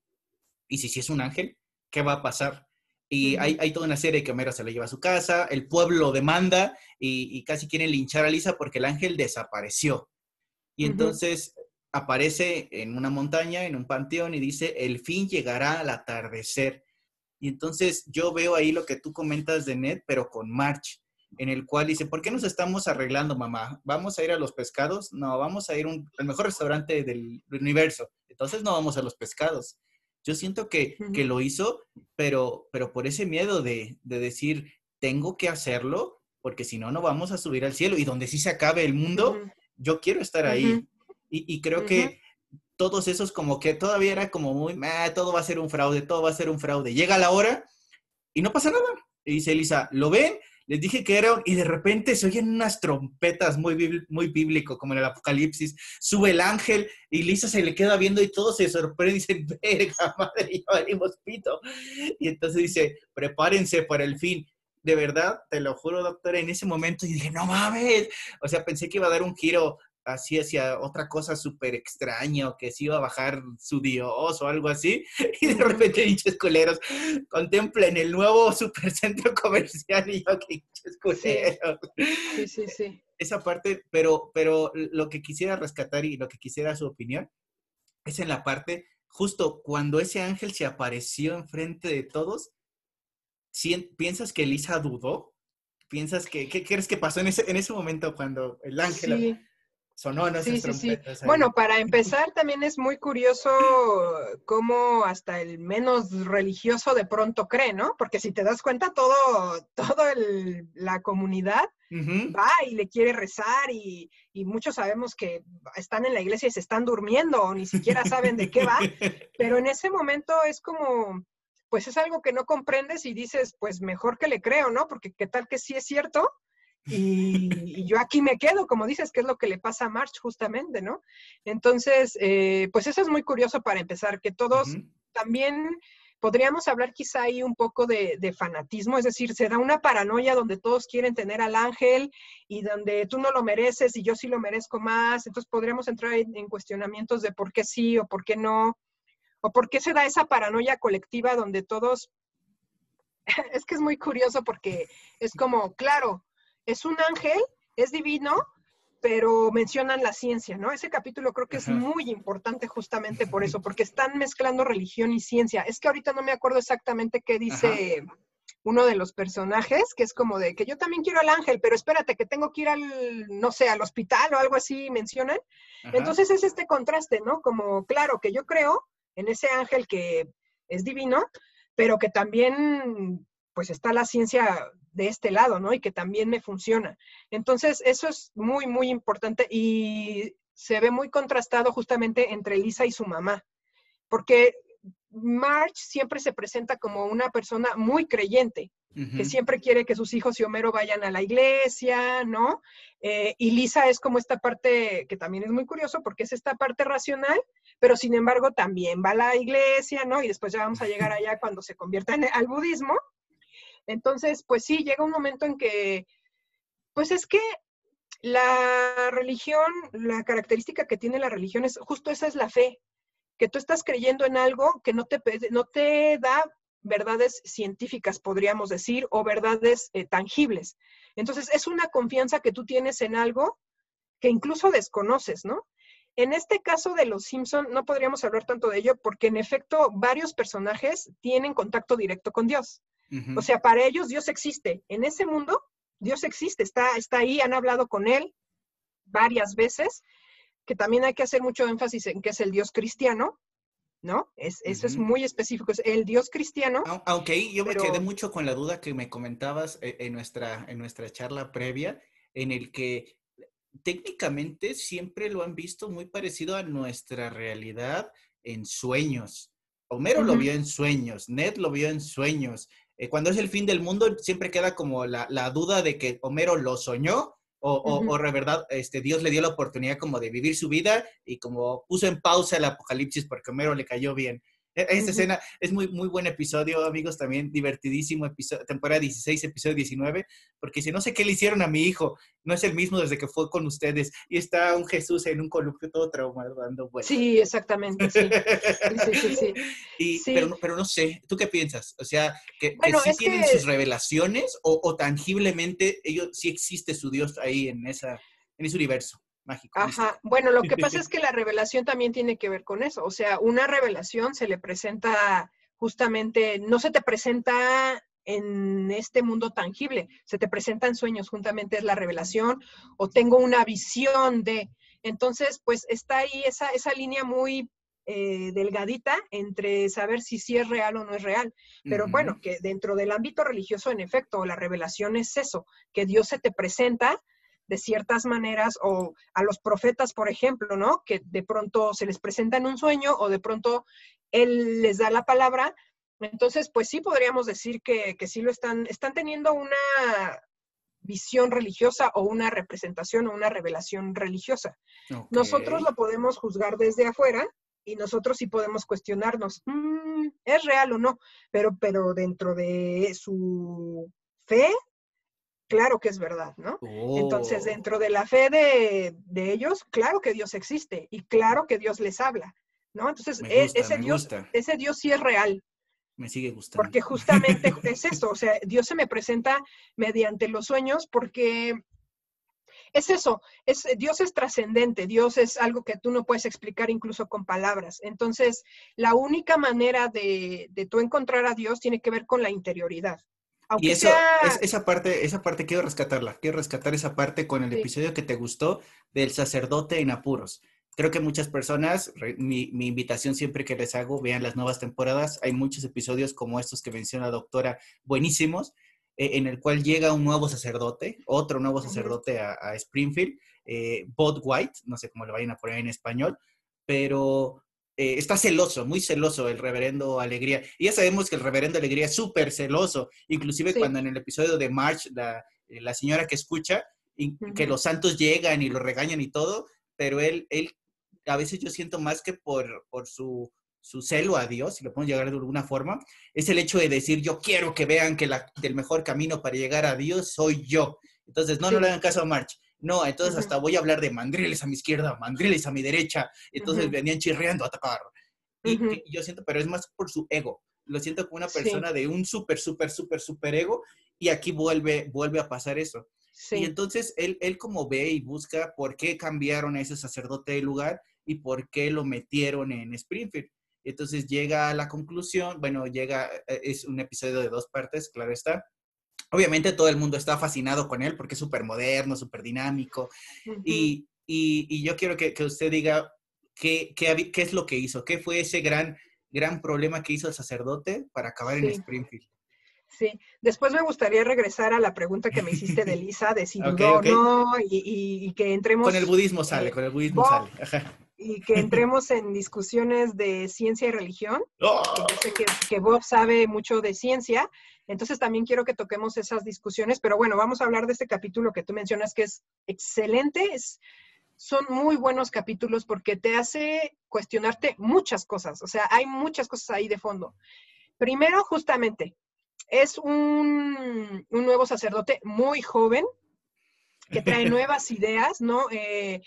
¿y si, si es un ángel? ¿Qué va a pasar? Y hay, hay, toda una serie que Homero se lo lleva a su casa, el pueblo demanda y, casi quieren linchar a Lisa porque el ángel desapareció. Y entonces aparece en una montaña, en un panteón, y dice, el fin llegará al atardecer. Y entonces yo veo ahí lo que tú comentas de Ned, pero con March en el cual dice, ¿por qué nos estamos arreglando, mamá? ¿Vamos a ir a los pescados? No, vamos a ir al mejor restaurante del universo. Entonces no vamos a los pescados. Yo siento que, que lo hizo, pero, pero por ese miedo de, de decir, tengo que hacerlo, porque si no, no vamos a subir al cielo. Y donde sí se acabe el mundo, yo quiero estar ahí. Y, y, creo que todos esos como que todavía era como muy, todo va a ser un fraude, todo va a ser un fraude. Llega la hora y no pasa nada. Y dice Elisa, ¿lo ven? Les dije que era, y de repente se oyen unas trompetas muy, muy bíblico, como en el Apocalipsis. Sube el ángel y Lisa se le queda viendo y todo se sorprende y dicen, verga, madre, ya valimos pito. Y entonces dice, prepárense para el fin. De verdad, te lo juro, doctor, en ese momento y dije, no mames. O sea, pensé que iba a dar un giro así hacia otra cosa súper extraña o que se iba a bajar su dios o algo así. Y de repente, dichos culeros, contemplen el nuevo supercentro comercial y yo, que culeros. Sí, sí, sí. Esa parte, pero, pero lo que quisiera rescatar y lo que quisiera su opinión es en la parte, justo cuando ese ángel se apareció enfrente de todos, ¿piensas que Elisa dudó? ¿Piensas que, qué crees que pasó en ese, en ese momento cuando el ángel... Sí sí, sí, sí. Bueno, para empezar, también es muy curioso cómo hasta el menos religioso de pronto cree, ¿no? Porque si te das cuenta, todo, todo la comunidad va y le quiere rezar y, y, muchos sabemos que están en la iglesia y se están durmiendo o ni siquiera saben de qué va, pero en ese momento es como, pues es algo que no comprendes y dices, pues mejor que le creo, ¿no? Porque qué tal que sí es cierto y, yo aquí me quedo, como dices, que es lo que le pasa a March justamente, ¿no? Entonces, eh, pues eso es muy curioso para empezar, que todos también podríamos hablar quizá ahí un poco de, fanatismo, es decir, se da una paranoia donde todos quieren tener al ángel y donde tú no lo mereces y yo sí lo merezco más, entonces podríamos entrar en cuestionamientos de por qué sí o por qué no, o por qué se da esa paranoia colectiva donde todos, es que es muy curioso porque es como, claro, es un ángel, es divino, pero mencionan la ciencia, ¿no? Ese capítulo creo que es muy importante justamente por eso, porque están mezclando religión y ciencia. Es que ahorita no me acuerdo exactamente qué dice uno de los personajes, que es como de que yo también quiero al ángel, pero espérate, que tengo que ir al, no sé, al hospital o algo así, mencionan. Entonces es este contraste, ¿no? Como, claro, que yo creo en ese ángel que es divino, pero que también, pues está la ciencia de este lado, ¿no? Y que también me funciona. Entonces, eso es muy, muy importante y se ve muy contrastado justamente entre Lisa y su mamá, porque March siempre se presenta como una persona muy creyente, que siempre quiere que sus hijos y Homero vayan a la iglesia, ¿no? Eh, y Lisa es como esta parte que también es muy curioso porque es esta parte racional, pero sin embargo también va a la iglesia, ¿no? Y después ya vamos a llegar allá cuando se convierta en, al budismo. Entonces, pues sí, llega un momento en que, pues es que la religión, la característica que tiene la religión es justo esa es la fe, que tú estás creyendo en algo que no te, no te da verdades científicas, podríamos decir, o verdades eh, tangibles. Entonces, es una confianza que tú tienes en algo que incluso desconoces, ¿no? En este caso de los Simpson no podríamos hablar tanto de ello porque en efecto varios personajes tienen contacto directo con Dios. O sea, para ellos Dios existe. En ese mundo, Dios existe, está, está ahí, han hablado con Él varias veces, que también hay que hacer mucho énfasis en que es el Dios cristiano, ¿no? Es, Eso es muy específico, es el Dios cristiano. Aunque yo me quedé mucho con la duda que me comentabas eh, en nuestra, en nuestra charla previa, en el que técnicamente siempre lo han visto muy parecido a nuestra realidad en sueños. Homero lo vio en sueños, Ned lo vio en sueños, eh, cuando es el fin del mundo, siempre queda como la, duda de que Homero lo soñó o, o, de verdad este, Dios le dio la oportunidad como de vivir su vida y como puso en pausa el apocalipsis porque Homero le cayó bien. E, esta escena es muy, muy buen episodio, amigos, también divertidísimo, episodio, temporada 16, episodio 19, porque si no sé qué le hicieron a mi hijo, no es el mismo desde que fue con ustedes, y está un Jesús en un columpio todo traumado dando vueltas. Sí, exactamente, sí. sí, sí, y, Pero, pero, no sé, ¿tú qué piensas? O sea, que, sí tienen sus revelaciones o, o, tangiblemente ellos sí existe su Dios ahí en, esa, en ese universo mágico. Ajá, bueno, lo que pasa es que la revelación también tiene que ver con eso, o sea, una revelación se le presenta justamente, no se te presenta en este mundo tangible, se te presenta en sueños, juntamente es la revelación, o tengo una visión de, entonces, pues está ahí esa, esa línea muy eh, delgadita entre saber si sí es real o no es real. Pero bueno, que dentro del ámbito religioso, en efecto, la revelación es eso, que Dios se te presenta de ciertas maneras, o a los profetas, por ejemplo, ¿no? Que de pronto se les presenta en un sueño o de pronto Él les da la palabra. Entonces, pues sí podríamos decir que, que sí lo están, están teniendo una visión religiosa o una representación o una revelación religiosa. Nosotros lo podemos juzgar desde afuera y nosotros sí podemos cuestionarnos, mm, ¿es real o no? Pero, pero dentro de su fe, claro que es verdad, ¿no? Entonces, oh. dentro de la fe de, ellos, claro que Dios existe y claro que Dios les habla, ¿no? Entonces, e, ese, Dios, ese Dios sí es real. Me sigue gustando. Porque justamente es eso, o sea, Dios se me presenta mediante los sueños porque es eso, es, Dios es trascendente, Dios es algo que tú no puedes explicar incluso con palabras. Entonces, la única manera de, de tú encontrar a Dios tiene que ver con la interioridad y eso, esa parte, esa parte quiero rescatarla, quiero rescatar esa parte con el episodio que te gustó del sacerdote en apuros. Creo que muchas personas, mi, mi, invitación siempre que les hago, vean las nuevas temporadas. Hay muchos episodios como estos que menciona la doctora, buenísimos, e, en el cual llega un nuevo sacerdote, otro nuevo sacerdote a, Springfield, eh, Bob White, no sé cómo lo vayan a poner en español, pero eh, está celoso, muy celoso el reverendo Alegría. Y ya sabemos que el reverendo Alegría es súper celoso, inclusive cuando en el episodio de March, la, eh, la señora que escucha, y, que los santos llegan y lo regañan y todo, pero él, él a veces yo siento más que por, por su, su celo a Dios, si lo podemos llegar de alguna forma, es el hecho de decir, yo quiero que vean que la, el mejor camino para llegar a Dios soy yo. Entonces, no, no le hagan caso a March. No, entonces hasta voy a hablar de mandriles a mi izquierda, mandriles a mi derecha. Entonces venían chirriando a atacar. Y, yo siento, pero es más por su ego. Lo siento como una persona de un súper, súper, súper, súper ego. Y aquí vuelve, vuelve a pasar eso. Y entonces él, él como ve y busca por qué cambiaron a ese sacerdote de lugar y por qué lo metieron en Springfield. Entonces llega a la conclusión, bueno, llega, eh, es un episodio de dos partes, claro está, Obviamente todo el mundo está fascinado con él porque es súper moderno, súper dinámico. y, yo quiero que, usted diga qué, qué, qué, es lo que hizo, qué fue ese gran, gran problema que hizo el sacerdote para acabar en Springfield. Sí, después me gustaría regresar a la pregunta que me hiciste de Lisa, de si dudó o no, y, que entremos... Con el budismo sale, con el budismo sale. Y que entremos en discusiones de ciencia y religión. ¡Oh! Yo sé que, que Bob sabe mucho de ciencia, entonces también quiero que toquemos esas discusiones, pero bueno, vamos a hablar de este capítulo que tú mencionas que es excelente, son muy buenos capítulos porque te hace cuestionarte muchas cosas, o sea, hay muchas cosas ahí de fondo. Primero, justamente, es un, nuevo sacerdote muy joven que trae nuevas ideas, ¿no? Eh,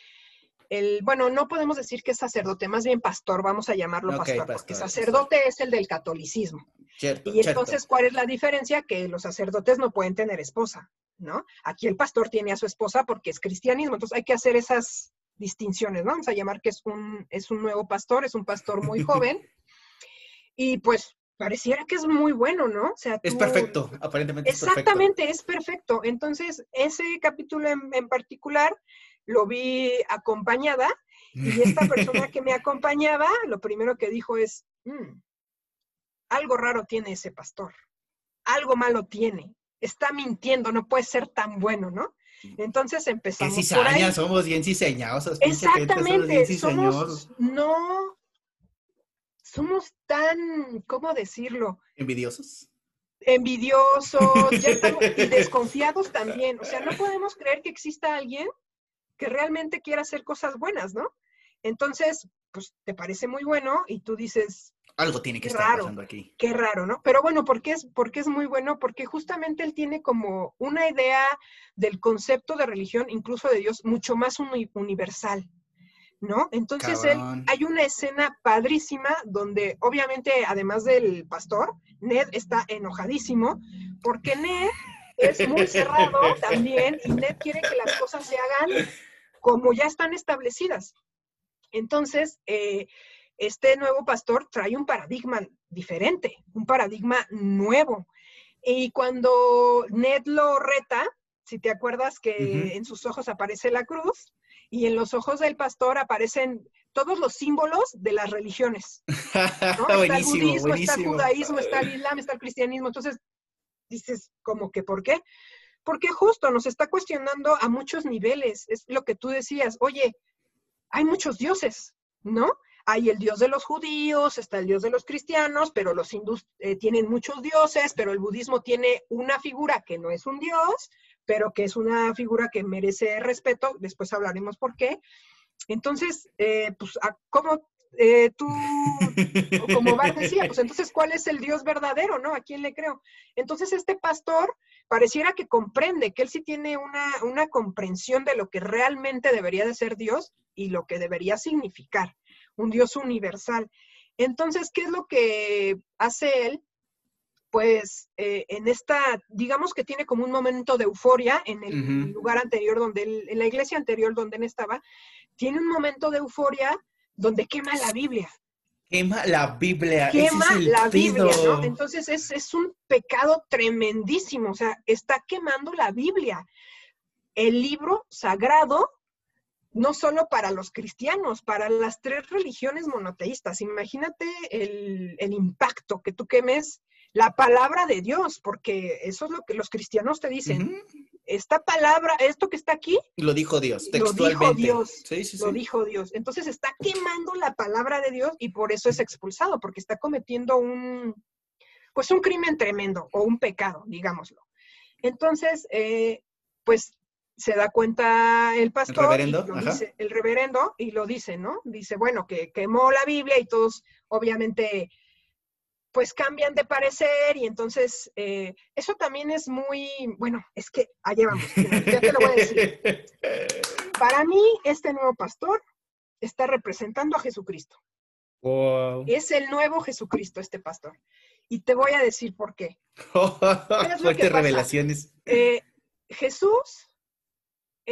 el, bueno, no podemos decir que es sacerdote, más bien pastor, vamos a llamarlo pastor, porque sacerdote es el del catolicismo. y entonces, ¿cuál es la diferencia? Que los sacerdotes no pueden tener esposa, ¿no? Aquí el pastor tiene a su esposa porque es cristianismo, entonces hay que hacer esas distinciones, ¿no? Vamos a llamar que es un, es un nuevo pastor, es un pastor muy joven. y pues pareciera que es muy bueno, ¿no? O sea, es perfecto, aparentemente. Exactamente, es perfecto. Entonces, ese capítulo en particular lo vi acompañada y esta persona que me acompañaba, lo primero que dijo es, mm, algo raro tiene ese pastor, algo malo tiene, está mintiendo, no puede ser tan bueno, ¿no? Entonces empezamos ¿Qué por ahí. somos bien ciseñados. Exactamente, somos, no, somos tan, ¿cómo decirlo? Envidiosos envidiosos y desconfiados también. O sea, no podemos creer que exista alguien que realmente quiera hacer cosas buenas, ¿no? Entonces, pues te parece muy bueno y tú dices... Algo tiene que estar pasando aquí. Qué raro, ¿no? Pero bueno, ¿por qué, es, ¿por es muy bueno? Porque justamente él tiene como una idea del concepto de religión, incluso de Dios, mucho más universal, ¿no? Entonces él, hay una escena padrísima donde obviamente, además del pastor, Ned está enojadísimo porque Ned es muy cerrado también y Ned quiere que las cosas se hagan como ya están establecidas. Entonces, eh, este nuevo pastor trae un paradigma diferente, un paradigma nuevo. Y cuando Ned lo reta, si te acuerdas que en sus ojos aparece la cruz, y en los ojos del pastor aparecen todos los símbolos de las religiones. ¿no? está el budismo, está el judaísmo, está el islam, está el cristianismo. Entonces, dices, como que, ¿por qué? Porque justo nos está cuestionando a muchos niveles. Es lo que tú decías, oye, hay muchos dioses, ¿no? Hay el dios de los judíos, está el dios de los cristianos, pero los hindús eh, tienen muchos dioses, pero el budismo tiene una figura que no es un dios, pero que es una figura que merece respeto. Después hablaremos por qué. Entonces, eh, pues, ¿cómo eh, tú, como Bar decía, pues entonces, ¿cuál es el Dios verdadero, no? ¿A quién le creo? Entonces, este pastor pareciera que comprende, que él sí tiene una, una comprensión de lo que realmente debería de ser Dios y lo que debería significar, un Dios universal. Entonces, ¿qué es lo que hace él? Pues eh, en esta, digamos que tiene como un momento de euforia en el lugar anterior donde él, en la iglesia anterior donde él estaba, tiene un momento de euforia donde quema la Biblia. Quema la Biblia. Quema la Biblia, ¿no? Entonces es, es, un pecado tremendísimo, o sea, está quemando la Biblia, el libro sagrado, no solo para los cristianos, para las tres religiones monoteístas. Imagínate el, el impacto que tú quemes la palabra de Dios, porque eso es lo que los cristianos te dicen esta palabra, esto que está aquí. Lo dijo Dios, textualmente. Lo dijo Dios. Sí, sí, Lo dijo Dios. Entonces está quemando la palabra de Dios y por eso es expulsado, porque está cometiendo un, pues un crimen tremendo o un pecado, digámoslo. Entonces, eh, pues se da cuenta el pastor, el reverendo, y lo dice, el reverendo, y lo dice, ¿no? Dice, bueno, que quemó la Biblia y todos, obviamente, pues cambian de parecer y entonces eh, eso también es muy, bueno, es que allá vamos, ya te lo voy a decir. Para mí, este nuevo pastor está representando a Jesucristo. Es el nuevo Jesucristo, este pastor. Y te voy a decir por qué. Fuertes revelaciones. Eh, Jesús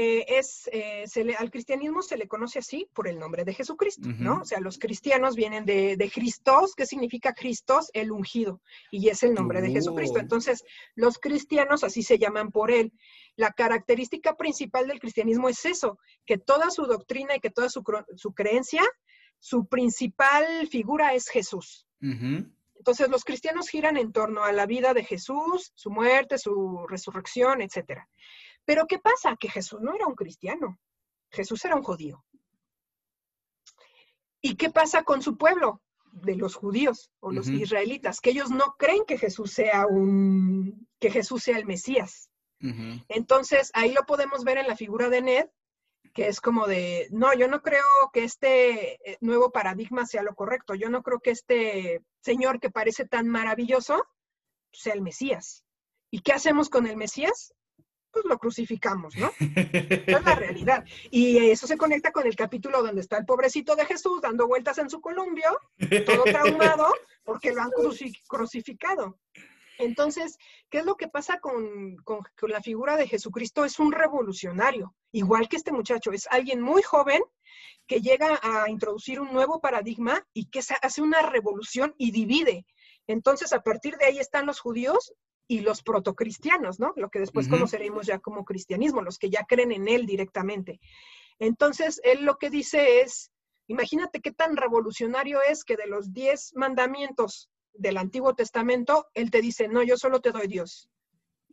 eh, es, eh, al cristianismo se le conoce así por el nombre de Jesucristo, ¿no? O sea, los cristianos vienen de, de Cristos, que significa Cristos, el ungido, y es el nombre de Jesucristo. Oh. Entonces, los cristianos así se llaman por él. La característica principal del cristianismo es eso, que toda su doctrina y que toda su, creencia, su principal figura es Jesús. Entonces, los cristianos giran en torno a la vida de Jesús, su muerte, su resurrección, etcétera. Pero ¿qué pasa? Que Jesús no era un cristiano, Jesús era un judío. ¿Y qué pasa con su pueblo? de los judíos o los israelitas, que ellos no creen que Jesús sea un, que Jesús sea el Mesías. Entonces, ahí lo podemos ver en la figura de Ned, que es como de, no, yo no creo que este eh, nuevo paradigma sea lo correcto, yo no creo que este Señor que parece tan maravilloso sea el Mesías. ¿Y qué hacemos con el Mesías? Pues lo crucificamos, ¿no? es la realidad. Y eso se conecta con el capítulo donde está el pobrecito de Jesús dando vueltas en su columpio, todo traumado, porque lo han crucificado. Entonces, ¿qué es lo que pasa con, con, la figura de Jesucristo? Es un revolucionario, igual que este muchacho, es alguien muy joven que llega a introducir un nuevo paradigma y que hace una revolución y divide. Entonces, a partir de ahí están los judíos y los protocristianos, ¿no? Lo que después conoceremos ya como cristianismo, los que ya creen en él directamente. Entonces, él lo que dice es, imagínate qué tan revolucionario es que de los diez mandamientos del Antiguo Testamento, él te dice, no, yo solo te doy Dios.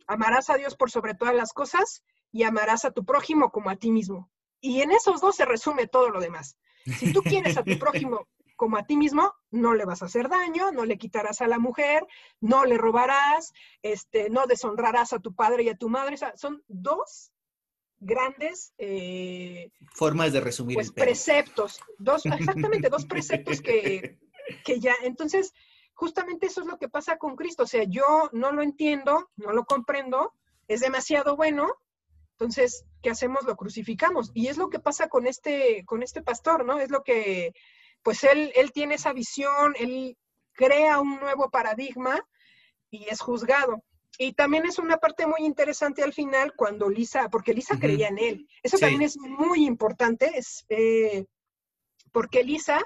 Amarás a Dios por sobre todas las cosas y amarás a tu prójimo como a ti mismo. Y en esos dos se resume todo lo demás. Si tú quieres a tu prójimo como a ti mismo, no le vas a hacer daño, no le quitarás a la mujer, no le robarás, este, no deshonrarás a tu padre y a tu madre. son dos grandes eh, formas de resumir pues, preceptos, dos, exactamente, dos preceptos que, que ya, entonces, justamente eso es lo que pasa con Cristo. O sea, yo no lo entiendo, no lo comprendo, es demasiado bueno, entonces, ¿qué hacemos? Lo crucificamos. Y es lo que pasa con este, con este pastor, ¿no? Es lo que pues él, él tiene esa visión, él crea un nuevo paradigma y es juzgado. Y también es una parte muy interesante al final cuando Lisa, porque Lisa creía en él. Eso también es muy importante, es eh, porque Lisa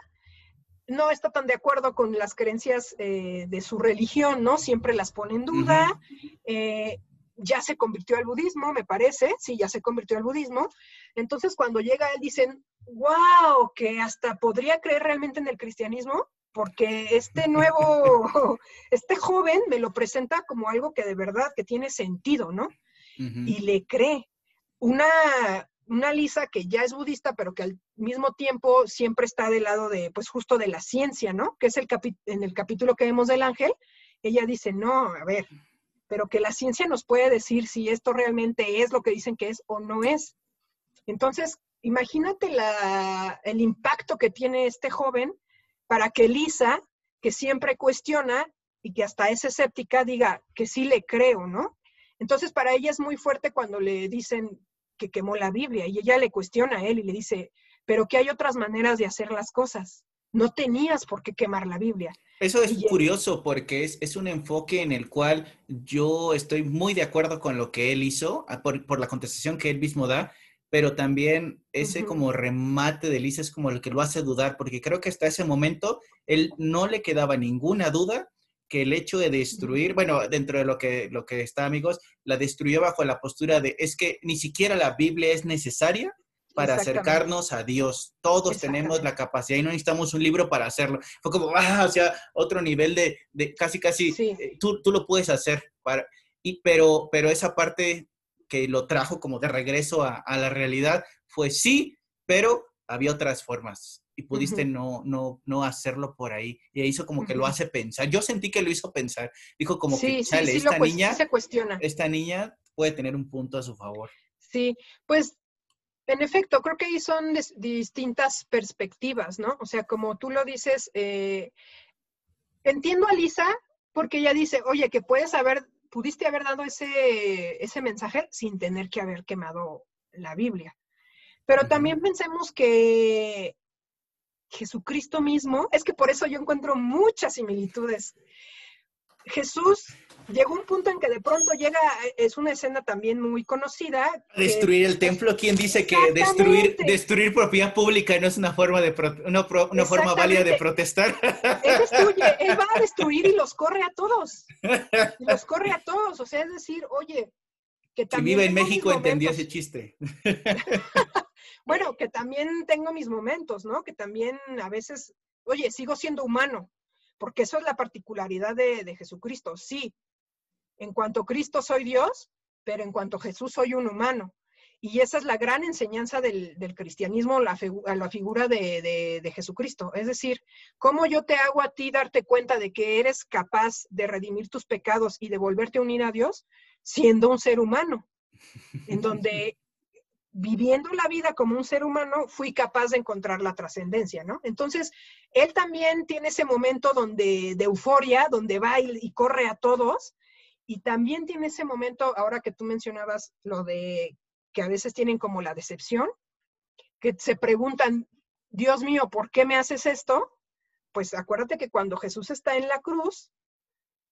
no está tan de acuerdo con las creencias eh, de su religión, ¿no? Siempre las pone en duda. Eh, ya se convirtió al budismo, me parece, sí, ya se convirtió al budismo. Entonces, cuando llega él, dicen, wow, que hasta podría creer realmente en el cristianismo, porque este nuevo, este joven me lo presenta como algo que de verdad, que tiene sentido, ¿no? Y le cree. Una, una Lisa que ya es budista, pero que al mismo tiempo siempre está del lado de, pues justo de la ciencia, ¿no? Que es el en el capítulo que vemos del ángel, ella dice, no, a ver, pero que la ciencia nos puede decir si esto realmente es lo que dicen que es o no es. Entonces, imagínate el impacto que tiene este joven para que Lisa, que siempre cuestiona y que hasta es escéptica, diga que sí le creo, ¿no? Entonces, para ella es muy fuerte cuando le dicen que quemó la Biblia y ella le cuestiona a él y le dice, pero que hay otras maneras de hacer las cosas. No tenías por qué quemar la Biblia. Eso es curioso porque es, es, un enfoque en el cual yo estoy muy de acuerdo con lo que él hizo, ah, por, por la contestación que él mismo da, pero también ese como remate de Lisa es como el que lo hace dudar, porque creo que hasta ese momento él no le quedaba ninguna duda que el hecho de destruir, bueno, dentro de lo que, lo que está, amigos, la destruyó bajo la postura de es que ni siquiera la Biblia es necesaria para acercarnos a Dios. Todos tenemos la capacidad y no necesitamos un libro para hacerlo. Fue como, ah, o sea, otro nivel de, de casi, casi, eh, tú, tú, lo puedes hacer. Para, y, pero, pero esa parte que lo trajo como de regreso a, a, la realidad fue sí, pero había otras formas y pudiste no, no, no hacerlo por ahí. Y hizo como que lo hace pensar. Yo sentí que lo hizo pensar. Dijo como que, sale, esta niña, se cuestiona. esta niña puede tener un punto a su favor. Sí, pues en efecto, creo que ahí son distintas perspectivas, ¿no? O sea, como tú lo dices, eh, entiendo a Lisa porque ella dice, oye, que puedes haber, pudiste haber dado ese, ese mensaje sin tener que haber quemado la Biblia. Pero también pensemos que Jesucristo mismo, es que por eso yo encuentro muchas similitudes. Jesús llegó un punto en que de pronto llega, es una escena también muy conocida. Destruir el templo, ¿quién dice que destruir, destruir propiedad pública no es una forma, de una, forma válida de protestar? Él destruye, él va a destruir y los corre a todos. Los corre a todos, o sea, es decir, oye, que también... Si vive en México entendió ese chiste. bueno, que también tengo mis momentos, ¿no? Que también a veces, oye, sigo siendo humano, porque eso es la particularidad de, Jesucristo. Sí, en cuanto Cristo soy Dios, pero en cuanto Jesús soy un humano. Y esa es la gran enseñanza del, cristianismo, la, la figura de, de, Jesucristo. Es decir, cómo yo te hago a ti darte cuenta de que eres capaz de redimir tus pecados y de volverte a unir a Dios siendo un ser humano, en donde viviendo la vida como un ser humano, fui capaz de encontrar la trascendencia, ¿no? Entonces, él también tiene ese momento donde, de euforia, donde va y, corre a todos, y también tiene ese momento, ahora que tú mencionabas lo de que a veces tienen como la decepción, que se preguntan, Dios mío, ¿por qué me haces esto? Pues acuérdate que cuando Jesús está en la cruz,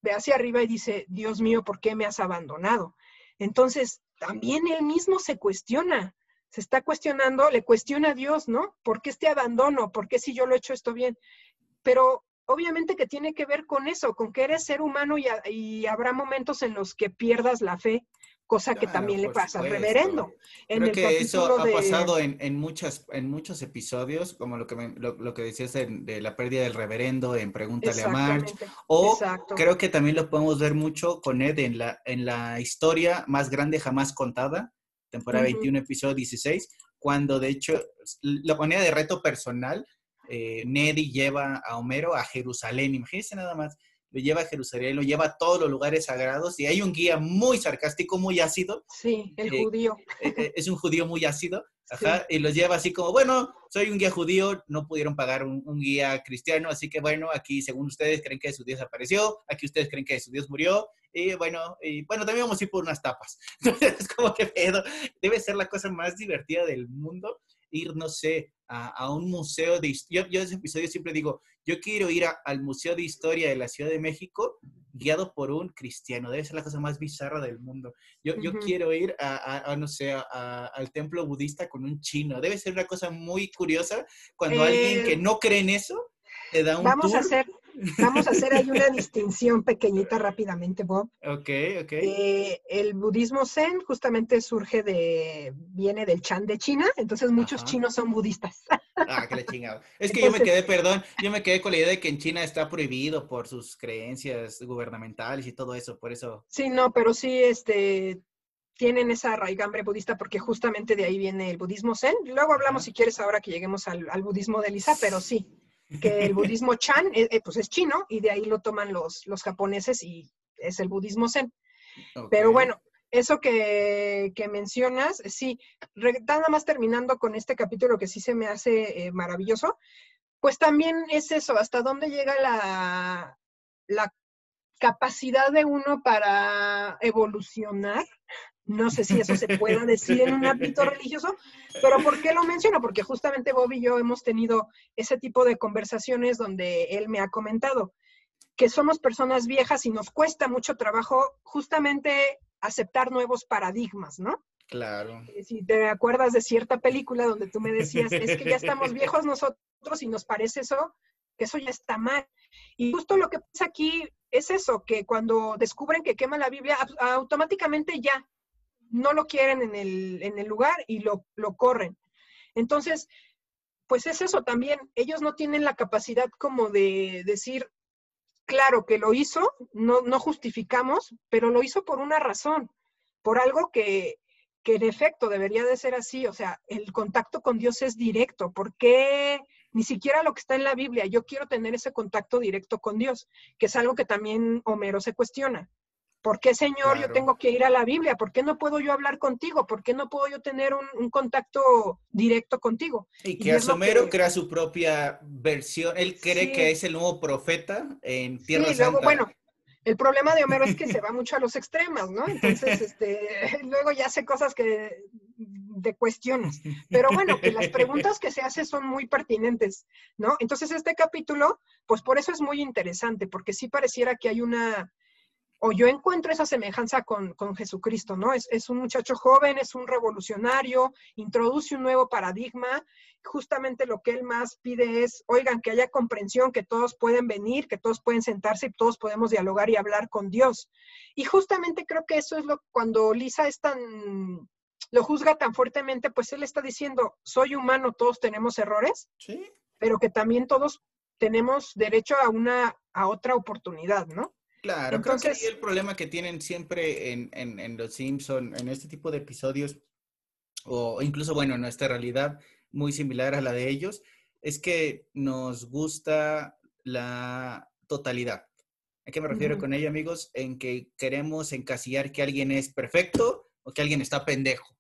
ve hacia arriba y dice, Dios mío, ¿por qué me has abandonado? Entonces, también él mismo se cuestiona, se está cuestionando, le cuestiona a Dios, ¿no? ¿Por qué este abandono? ¿Por qué si yo lo he hecho esto bien? Pero obviamente que tiene que ver con eso, con que eres ser humano y, habrá momentos en los que pierdas la fe, cosa que también le pasa al reverendo. Creo que eso ha pasado en, en, muchas, en muchos episodios, como lo que, lo, que decías de, la pérdida del reverendo en Pregúntale a March. O creo que también lo podemos ver mucho con Ed en la, en la historia más grande jamás contada, temporada 21, episodio 16, cuando de hecho la ponía de reto personal, eh, Neddy lleva a Homero a Jerusalén, imagínense nada más, lo lleva a Jerusalén, lo lleva a todos los lugares sagrados y hay un guía muy sarcástico, muy ácido. Sí, el eh, judío. Eh, es un judío muy ácido, ajá, y los lleva así como, bueno, soy un guía judío, no pudieron pagar un, guía cristiano, así que bueno, aquí según ustedes creen que su Dios apareció, aquí ustedes creen que su Dios murió, y bueno, y bueno, también vamos a ir por unas tapas. Entonces, es como que pedo, debe ser la cosa más divertida del mundo ir, no sé, a, un museo de historia. Yo, en ese episodio siempre digo, yo quiero ir al Museo de Historia de la Ciudad de México guiado por un cristiano. Debe ser la cosa más bizarra del mundo. Yo, yo quiero ir a, no sé, al templo budista con un chino. Debe ser una cosa muy curiosa cuando alguien que eh, no cree en eso te da un vamos A hacer, Vamos a hacer ahí una distinción pequeñita rápidamente, Bob. Ok, ok. Eh, el budismo zen justamente surge de, viene del Chan de China, entonces muchos Ajá. chinos son budistas. Ah, que le chingado. Es que yo me quedé, perdón, yo me quedé con la idea de que en China está prohibido por sus creencias gubernamentales y todo eso, por eso. Sí, no, pero sí, este, tienen esa raigambre budista porque justamente de ahí viene el budismo zen. Luego hablamos, Ajá. si quieres, ahora que lleguemos al, al budismo de Lisa, pero sí, que el budismo Chan, eh, eh, pues es chino y de ahí lo toman los, los japoneses y es el budismo zen. Pero bueno, eso que, que mencionas, sí, re- nada más terminando con este capítulo que sí se me hace eh, maravilloso, pues también es eso, hasta dónde llega la, la capacidad de uno para evolucionar. No sé si eso se pueda decir en un ámbito religioso, pero ¿por qué lo menciono? Porque justamente Bob y yo hemos tenido ese tipo de conversaciones donde él me ha comentado que somos personas viejas y nos cuesta mucho trabajo justamente aceptar nuevos paradigmas, ¿no? Claro. Eh, Si te acuerdas de cierta película donde tú me decías, es que ya estamos viejos nosotros y nos parece eso, que eso ya está mal. Y justo lo que pasa aquí es eso, que cuando descubren que quema la Biblia, au- automáticamente ya no lo quieren en el, en el lugar y lo, lo corren. Entonces, pues es eso también, ellos no tienen la capacidad como de decir, claro que lo hizo, no, no justificamos, pero lo hizo por una razón, por algo que, que en efecto debería de ser así, o sea, el contacto con Dios es directo, ¿por qué ni siquiera lo que está en la Biblia? Yo quiero tener ese contacto directo con Dios, que es algo que también Homero se cuestiona. ¿Por qué, Señor, yo tengo que ir a la Biblia? ¿Por qué no puedo yo hablar contigo? ¿Por qué no puedo yo tener un, un contacto directo contigo? Y Y que lo Asomero que- crea su propia versión. Él cree Sí. que es el nuevo profeta en Tierra sí, Santa. luego, bueno, el problema de Homero es que se va mucho a los extremos, ¿no? Entonces, este, luego ya hace cosas que de cuestiones. Pero bueno, que las preguntas que se hace son muy pertinentes, ¿no? Entonces, este capítulo, pues por eso es muy interesante, porque sí pareciera que hay una, o yo encuentro esa semejanza con, con Jesucristo, ¿no? Es, es un muchacho joven, es un revolucionario, introduce un nuevo paradigma. Justamente lo que él más pide es, oigan, que haya comprensión, que todos pueden venir, que todos pueden sentarse y todos podemos dialogar y hablar con Dios. Y justamente creo que eso es lo cuando Lisa es tan lo juzga tan fuertemente, pues él está diciendo, soy humano, todos tenemos errores, Sí. pero que también todos tenemos derecho a una a otra oportunidad, ¿no? Claro, Entonces- creo que ahí el problema que tienen siempre en, en, en Los Simpson, en este tipo de episodios, o incluso, bueno, en nuestra realidad muy similar a la de ellos, es que nos gusta la totalidad. ¿A qué me refiero con ello, amigos? En que queremos encasillar que alguien es perfecto o que alguien está pendejo.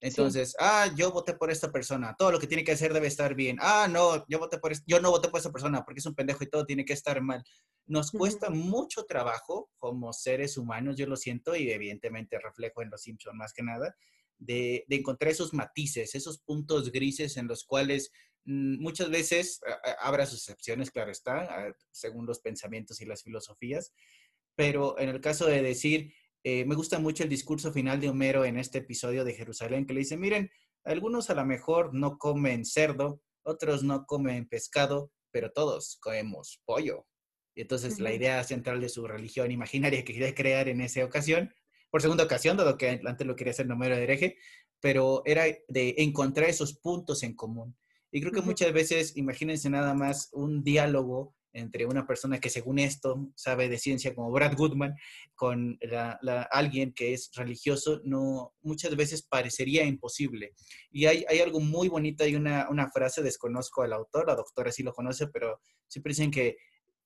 Entonces, ah, yo voté por esta persona, todo lo que tiene que hacer debe estar bien. Ah, no, yo voté por yo no voté por esta persona porque es un pendejo y todo tiene que estar mal. Nos cuesta mucho trabajo como seres humanos, yo lo siento y evidentemente reflejo en los Simpson más que nada, de, de encontrar esos matices, esos puntos grises en los cuales mm, muchas veces a- habrá sus excepciones, claro está, a- según los pensamientos y las filosofías, pero en el caso de decir, eh, me gusta mucho el discurso final de Homero en este episodio de Jerusalén, que le dice, miren, algunos a lo mejor no comen cerdo, otros no comen pescado, pero todos comemos pollo. Y entonces la Ujú. idea central de su religión imaginaria que quería crear en esa ocasión, por segunda ocasión, dado que antes lo quería hacer Homero de hereje, pero era de encontrar esos puntos en común. Y creo que muchas veces, imagínense nada más un diálogo entre una persona que según esto sabe de ciencia como Brad Goodman con alguien que es religioso, no, muchas veces parecería imposible. Y hay, hay algo muy bonito, hay una, una frase, desconozco al autor, la doctora sí lo conoce, pero siempre dicen que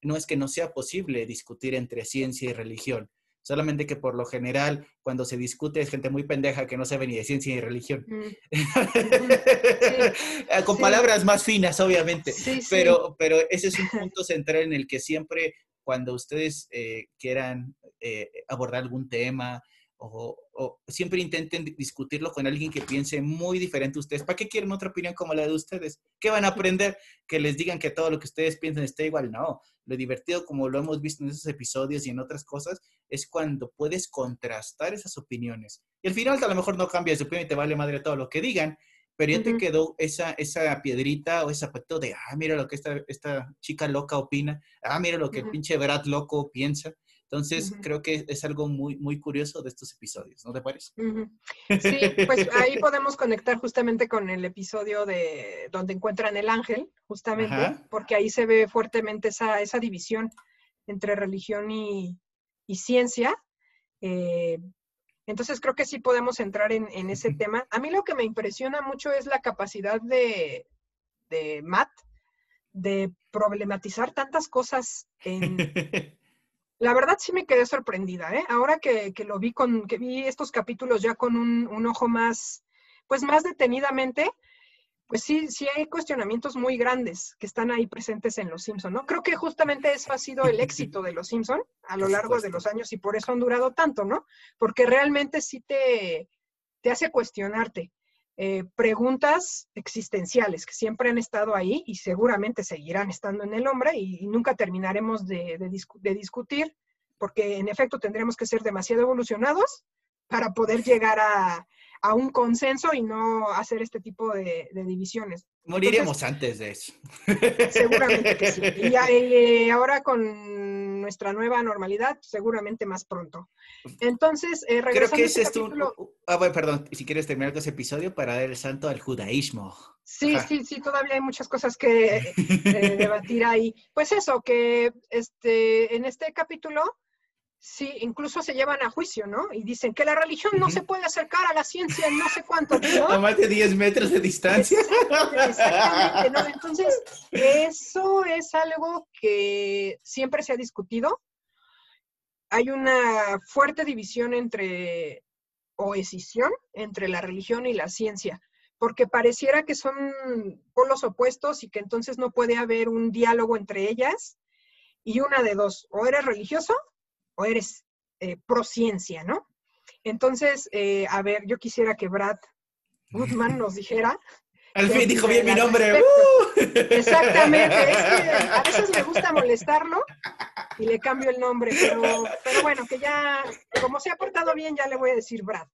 no es que no sea posible discutir entre ciencia y religión, solamente que por lo general cuando se discute es gente muy pendeja que no sabe ni de ciencia ni religión. Mm, Con Sí. palabras más finas, obviamente. Sí. Pero, pero ese es un punto central en el que siempre, cuando ustedes eh, quieran eh, abordar algún tema o, o siempre intenten di- discutirlo con alguien que piense muy diferente a ustedes. ¿Para qué quieren otra opinión como la de ustedes? ¿Qué van a aprender? Que les digan que todo lo que ustedes piensan está igual. No, lo divertido, como lo hemos visto en esos episodios y en otras cosas, es cuando puedes contrastar esas opiniones. Y al final a lo mejor no cambias de opinión y te vale madre todo lo que digan, pero ya te quedó esa, esa piedrita o ese aspecto de, ah, mira lo que esta, esta chica loca opina, ah, mira lo que el pinche Brad loco piensa. Entonces, creo que es algo muy, muy curioso de estos episodios, ¿no te parece? Sí, pues ahí podemos conectar justamente con el episodio de donde encuentran el ángel, justamente, porque ahí se ve fuertemente esa, esa división entre religión y, y ciencia. Eh, entonces creo que sí podemos entrar en, ese tema. A mí lo que me impresiona mucho es la capacidad de, de Matt de problematizar tantas cosas La verdad sí me quedé sorprendida, ¿eh? Ahora que, lo vi con, que vi estos capítulos ya con un, un ojo más, pues más detenidamente, pues sí, sí hay cuestionamientos muy grandes que están ahí presentes en Los Simpson, ¿no? Creo que justamente eso ha sido el éxito de Los Simpson a lo largo de los años y por eso han durado tanto, ¿no? Porque realmente sí te, te hace cuestionarte. Eh, preguntas existenciales que siempre han estado ahí y seguramente seguirán estando en el hombre y, nunca terminaremos de, de, discutir, porque en efecto tendremos que ser demasiado evolucionados para poder llegar a, a un consenso y no hacer este tipo de, divisiones. Moriremos antes de eso. Seguramente que sí. Y, eh, ahora con nuestra nueva normalidad, seguramente más pronto. Entonces, eh, Creo que ese es tu... Ah, bueno, perdón, si quieres terminar con ese episodio para dar el santo al judaísmo. Sí, sí, sí, todavía hay muchas cosas que eh, debatir ahí. Pues eso, que este, en este capítulo Sí, incluso se llevan a juicio, ¿no? Y dicen que la religión no se puede acercar a la ciencia en no sé cuánto. ¿no? A más de 10 metros de distancia. Exactamente, ¿no? Entonces, eso es algo que siempre se ha discutido. Hay una fuerte división entre, o escisión, entre la religión y la ciencia, porque pareciera que son polos opuestos y que entonces no puede haber un diálogo entre ellas. Y una de dos, o eres religioso o eres eh, pro ciencia, ¿no? Entonces, eh, a ver, yo quisiera que Brad Goodman nos dijera. Al fin dijo bien mi nombre. Exactamente, a veces me gusta molestarlo y le cambio el nombre, pero, pero, bueno, que ya, como se ha portado bien, ya le voy a decir Brad.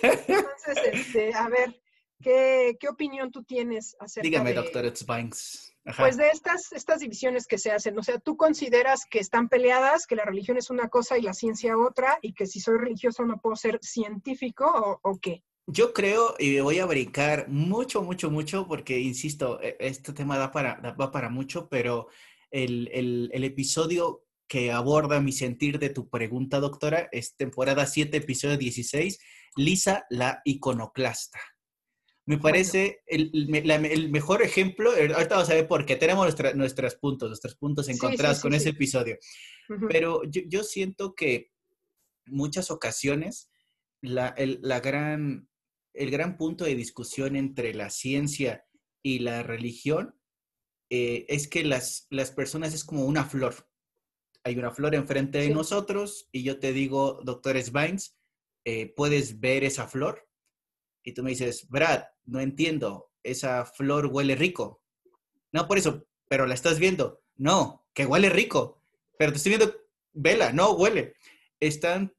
Entonces, este, a ver, ¿qué, ¿qué, opinión tú tienes acerca Dígame, doctor Pues de estas, estas divisiones que se hacen, o sea, tú consideras que están peleadas, que la religión es una cosa y la ciencia otra, y que si soy religioso no puedo ser científico o, qué? Yo creo, y voy a brincar mucho, mucho, mucho, porque insisto, e, este tema da para, da para mucho, pero el, el, el episodio que aborda mi sentir de tu pregunta, doctora, es temporada 7, episodio 16, Lisa la iconoclasta. Me parece el, mejor ejemplo, eh, ahorita vamos a ver por qué tenemos nuestros puntos, nuestros puntos encontrados con ese episodio, pero yo, siento que muchas ocasiones la, gran, el gran punto de discusión entre la ciencia y la religión eh, es que las, las personas es como una flor. Hay una flor enfrente de nosotros y yo te digo, doctor Svines, eh, ¿puedes ver esa flor? Y tú me dices, Brad, no entiendo, esa flor huele rico. No, por eso, pero la estás viendo. No, que huele rico. Pero te estoy viendo, vela, no huele. Están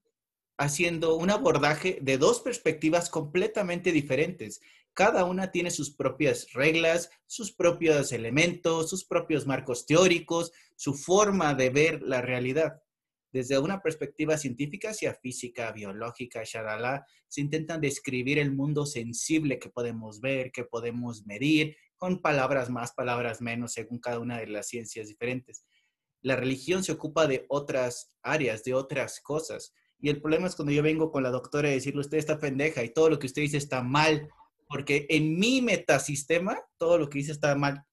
haciendo un abordaje de dos perspectivas completamente diferentes. Cada una tiene sus propias reglas, sus propios elementos, sus propios marcos teóricos, su forma de ver la realidad desde una perspectiva científica hacia física, biológica, shalala, se intentan describir el mundo sensible que podemos ver, que podemos medir, con palabras más, palabras menos, según cada una de las ciencias diferentes. La religión se ocupa de otras áreas, de otras cosas. Y el problema es cuando yo vengo con la doctora a decirle, usted está pendeja y todo lo que usted dice está mal, porque en mi metasistema todo lo que dice está mal.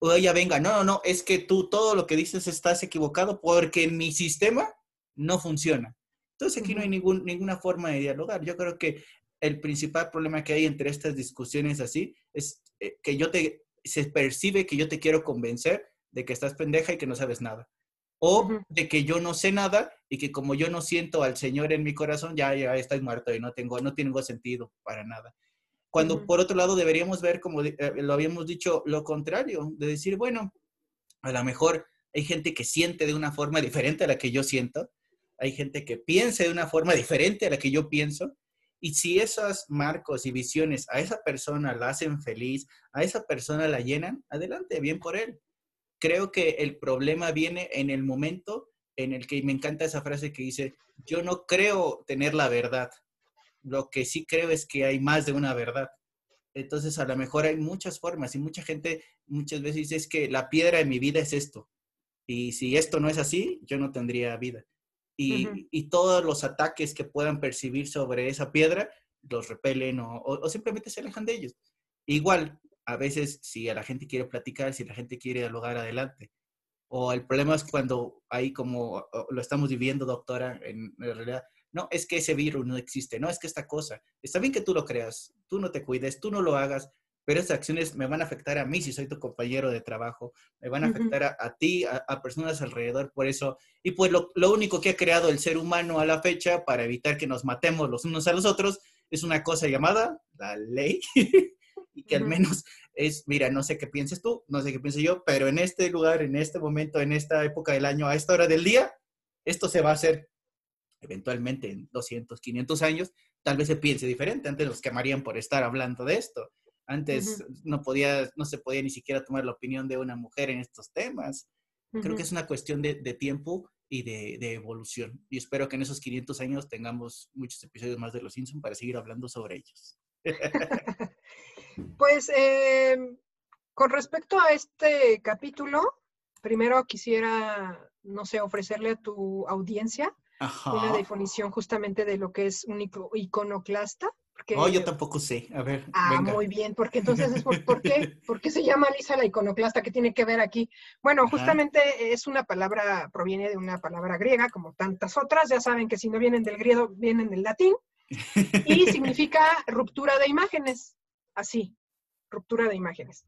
O ella venga, no, no, no, es que tú todo lo que dices estás equivocado porque en mi sistema no funciona. Entonces aquí no hay ningún, ninguna forma de dialogar. Yo creo que el principal problema que hay entre estas discusiones así es eh, que yo te, se percibe que yo te quiero convencer de que estás pendeja y que no sabes nada. O de que yo no sé nada y que como yo no siento al Señor en mi corazón, ya, ya estoy muerto y no tengo, no tengo sentido para nada. Cuando por otro lado deberíamos ver, como eh, lo habíamos dicho, lo contrario, de decir, bueno, a lo mejor hay gente que siente de una forma diferente a la que yo siento hay gente que piensa de una forma diferente a la que yo pienso Y si esos marcos y visiones a esa persona la hacen feliz, a esa persona la llenan, adelante, bien por él. Creo que el problema viene en el momento en el que me encanta esa frase que dice, yo no creo tener la verdad, lo que sí creo es que hay más de una verdad. Entonces, a lo mejor hay muchas formas y mucha gente muchas veces dice es que la piedra de mi vida es esto. Y si esto no es así, yo no tendría vida. Y, todos los ataques que puedan percibir sobre esa piedra los repelen o, simplemente se alejan de ellos. Igual, a veces, si a la gente quiere platicar, si la gente quiere dialogar adelante. O el problema es cuando hay como lo estamos viviendo, doctora, en realidad, no, es que ese virus no existe, no, es que esta cosa, está bien que tú lo creas, tú no te cuides, tú no lo hagas, pero esas acciones me van a afectar a mí si soy tu compañero de trabajo, me van a afectar a, ti, a, personas alrededor, por eso. Y pues lo, único que ha creado el ser humano a la fecha para evitar que nos matemos los unos a los otros es una cosa llamada la ley, y que al menos es, mira, no sé qué pienses tú, no sé qué pienso yo, pero en este lugar, en este momento, en esta época del año, a esta hora del día, esto se va a hacer eventualmente en 200, 500 años, tal vez se piense diferente. Antes los quemarían por estar hablando de esto. Antes no, podía, no se podía ni siquiera tomar la opinión de una mujer en estos temas. Creo que es una cuestión de, tiempo y de, evolución. Y espero que en esos 500 años tengamos muchos episodios más de Los Simpsons para seguir hablando sobre ellos. pues em, con respecto a este capítulo, primero quisiera, no sé, ofrecerle a tu audiencia una definición justamente de lo que es un iconoclasta. Porque, oh, yo tampoco sé. A ver. Ah, muy bien, porque entonces es por, qué, ¿por qué se llama Lisa la iconoclasta? ¿Qué tiene que ver aquí? Bueno, justamente es una palabra, proviene de una palabra griega, como tantas otras. Ya saben que si no vienen del griego, vienen del latín. Y significa ruptura de imágenes. Así, ruptura de imágenes.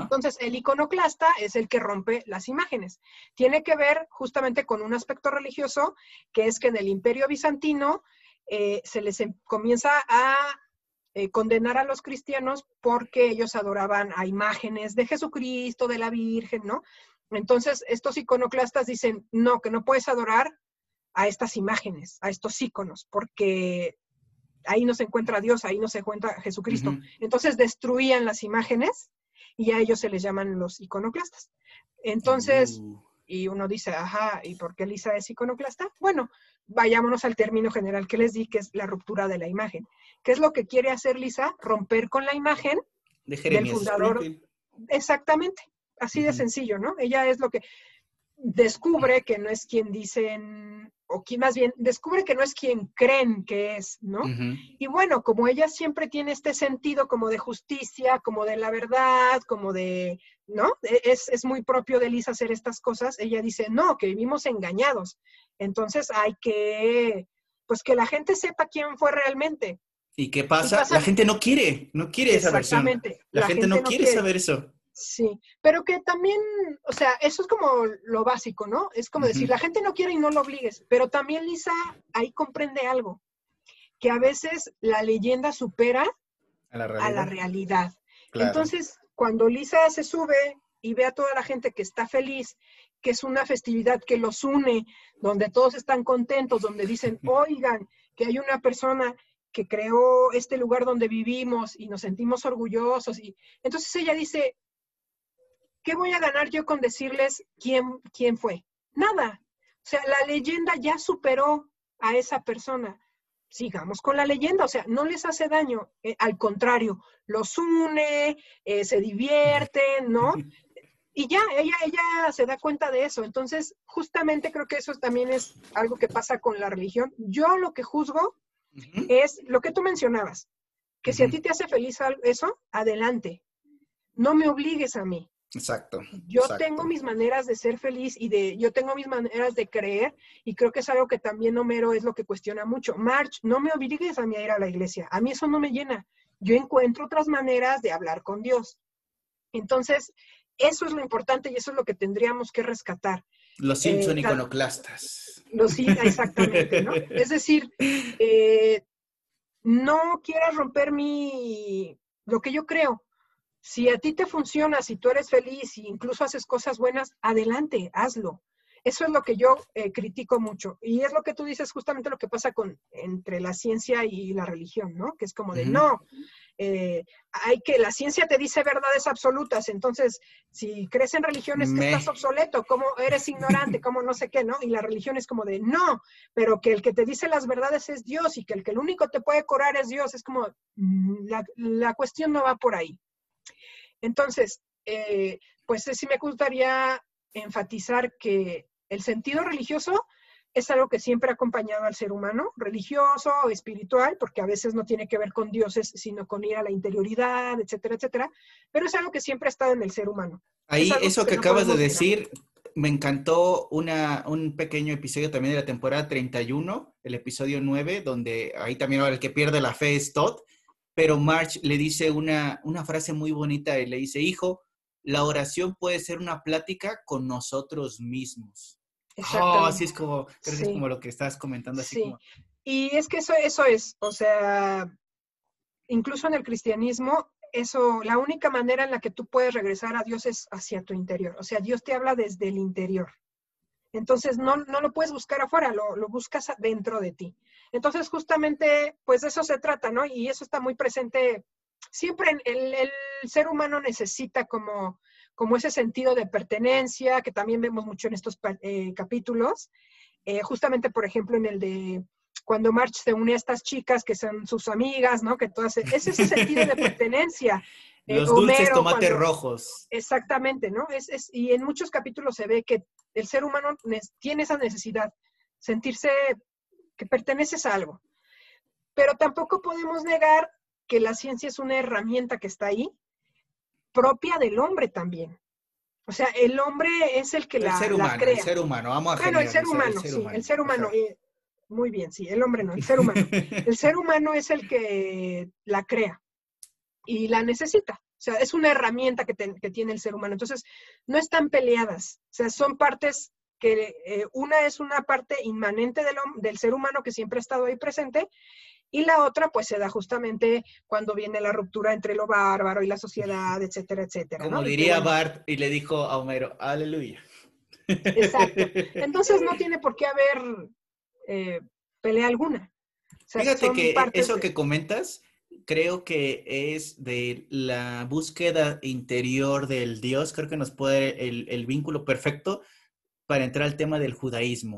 Entonces, el iconoclasta es el que rompe las imágenes. Tiene que ver justamente con un aspecto religioso, que es que en el imperio bizantino eh, se les em, comienza a eh, condenar a los cristianos porque ellos adoraban a imágenes de Jesucristo, de la Virgen, ¿no? Entonces, estos iconoclastas dicen, no, que no puedes adorar a estas imágenes, a estos iconos, porque ahí no se encuentra Dios, ahí no se encuentra Jesucristo. Entonces destruían las imágenes y a ellos se les llaman los iconoclastas. Entonces, uh. Y uno dice, ajá, ¿y por qué Lisa es iconoclasta? Bueno, vayámonos al término general que les di, que es la ruptura de la imagen. ¿Qué es lo que quiere hacer Lisa? Romper con la imagen del fundador. Exactamente, así de sencillo, ¿no? Ella es lo que descubre que no es quien dicen o quien más bien descubre que no es quien creen que es, ¿no? Y bueno, como ella siempre tiene este sentido como de justicia, como de la verdad, como de, ¿no? E, es, es muy propio de Lisa hacer estas cosas, ella dice, no, que vivimos engañados. Entonces hay que, pues que la gente sepa quién fue realmente. ¿Y qué pasa? La gente no quiere, no quiere esa versión. La, la gente, no, quiere saber eso. Sí, pero que también, o sea, eso es como lo básico, ¿no? Es como decir, la gente no quiere y no lo obligues, pero también Lisa ahí comprende algo, que a veces la leyenda supera a la realidad. Entonces, cuando Lisa se sube y ve a toda la gente que está feliz, que es una festividad que los une, donde todos están contentos, donde dicen, oigan, que hay una persona que creó este lugar donde vivimos y nos sentimos orgullosos. Y entonces ella dice, ¿qué voy a ganar yo con decirles quién, quién fue? Nada. O sea, la leyenda ya superó a esa persona. Sigamos con la leyenda, o sea, no les hace daño, eh, al contrario, los une, eh, se divierten, ¿no? Y ya, ella, ella se da cuenta de eso. Entonces, justamente creo que eso también es algo que pasa con la religión. Yo lo que juzgo es lo que tú mencionabas, que si a ti te hace feliz eso, adelante. No me obligues a mí. Exacto. Yo tengo mis maneras de ser feliz y de, yo tengo mis maneras de creer y creo que es algo que también Homero es lo que cuestiona mucho. March, no me obligues a mí a ir a la iglesia. A mí eso no me llena. Yo encuentro otras maneras de hablar con Dios. Entonces, eso es lo importante y eso es lo que tendríamos que rescatar. Los Simpson eh, iconoclastas. Los exactamente, ¿no? es decir, eh, no quieras romper mi, lo que yo creo si a ti te funciona, si tú eres feliz e incluso haces cosas buenas, adelante, hazlo. Eso es lo que yo eh, critico mucho. Y es lo que tú dices, justamente lo que pasa con entre la ciencia y la religión, ¿no? Que es como de, no, eh, hay que, la ciencia te dice verdades absolutas, entonces, si crees en religiones que estás obsoleto, como eres ignorante, como no sé qué, ¿no? Y la religión es como de, no, pero que el que te dice las verdades es Dios y que el que el único te puede curar es Dios, es como, mm, la, cuestión no va por ahí. Entonces, eh, pues sí me gustaría enfatizar que el sentido religioso es algo que siempre ha acompañado al ser humano, religioso o espiritual, porque a veces no tiene que ver con dioses, sino con ir a la interioridad, etcétera, etcétera, pero es algo que siempre ha estado en el ser humano. Ahí, eso que, acabas de decir, me encantó una, un pequeño episodio también de la temporada 31, el episodio 9, donde ahí también el que pierde la fe es Todd, pero March le dice una, una frase muy bonita y le dice, hijo, la oración puede ser una plática con nosotros mismos. Oh, así es como, creo que es como lo que estás comentando. Así sí. Y es que eso, eso es, o sea, incluso en el cristianismo, eso, la única manera en la que tú puedes regresar a Dios es hacia tu interior. O sea, Dios te habla desde el interior. Entonces, no, no lo puedes buscar afuera, lo, lo, buscas dentro de ti. Entonces, justamente, pues de eso se trata, ¿no? Y eso está muy presente. Siempre el, el ser humano necesita como como ese sentido de pertenencia que también vemos mucho en estos eh, capítulos. Eh, justamente, por ejemplo, en el de cuando March se une a estas chicas que son sus amigas, ¿no? Que todas, es ese sentido de pertenencia. Eh, Los dulces tomates rojos. Exactamente, ¿no? Es, es, y en muchos capítulos se ve que el ser humano tiene esa necesidad, sentirse que perteneces a algo. Pero tampoco podemos negar que la ciencia es una herramienta que está ahí, propia del hombre también. O sea, el hombre es el que la, ser humano, crea. El ser humano, vamos a Bueno, el ser humano, sí, el ser humano. Eh, muy bien, sí, el hombre no, el ser humano. el ser humano es el que la crea y la necesita. O sea, es una herramienta que, tiene el ser humano. Entonces, no están peleadas. O sea, son partes que eh, una es una parte inmanente del, del ser humano que siempre ha estado ahí presente y la otra, pues se da justamente cuando viene la ruptura entre lo bárbaro y la sociedad, etcétera, etcétera. Como diría Bart y le dijo a Homero, aleluya. Exacto. Entonces no tiene por qué haber eh, pelea alguna. Fíjate que eso que comentas, creo que es de la búsqueda interior del Dios, creo que nos puede el, el vínculo perfecto para entrar al tema del judaísmo.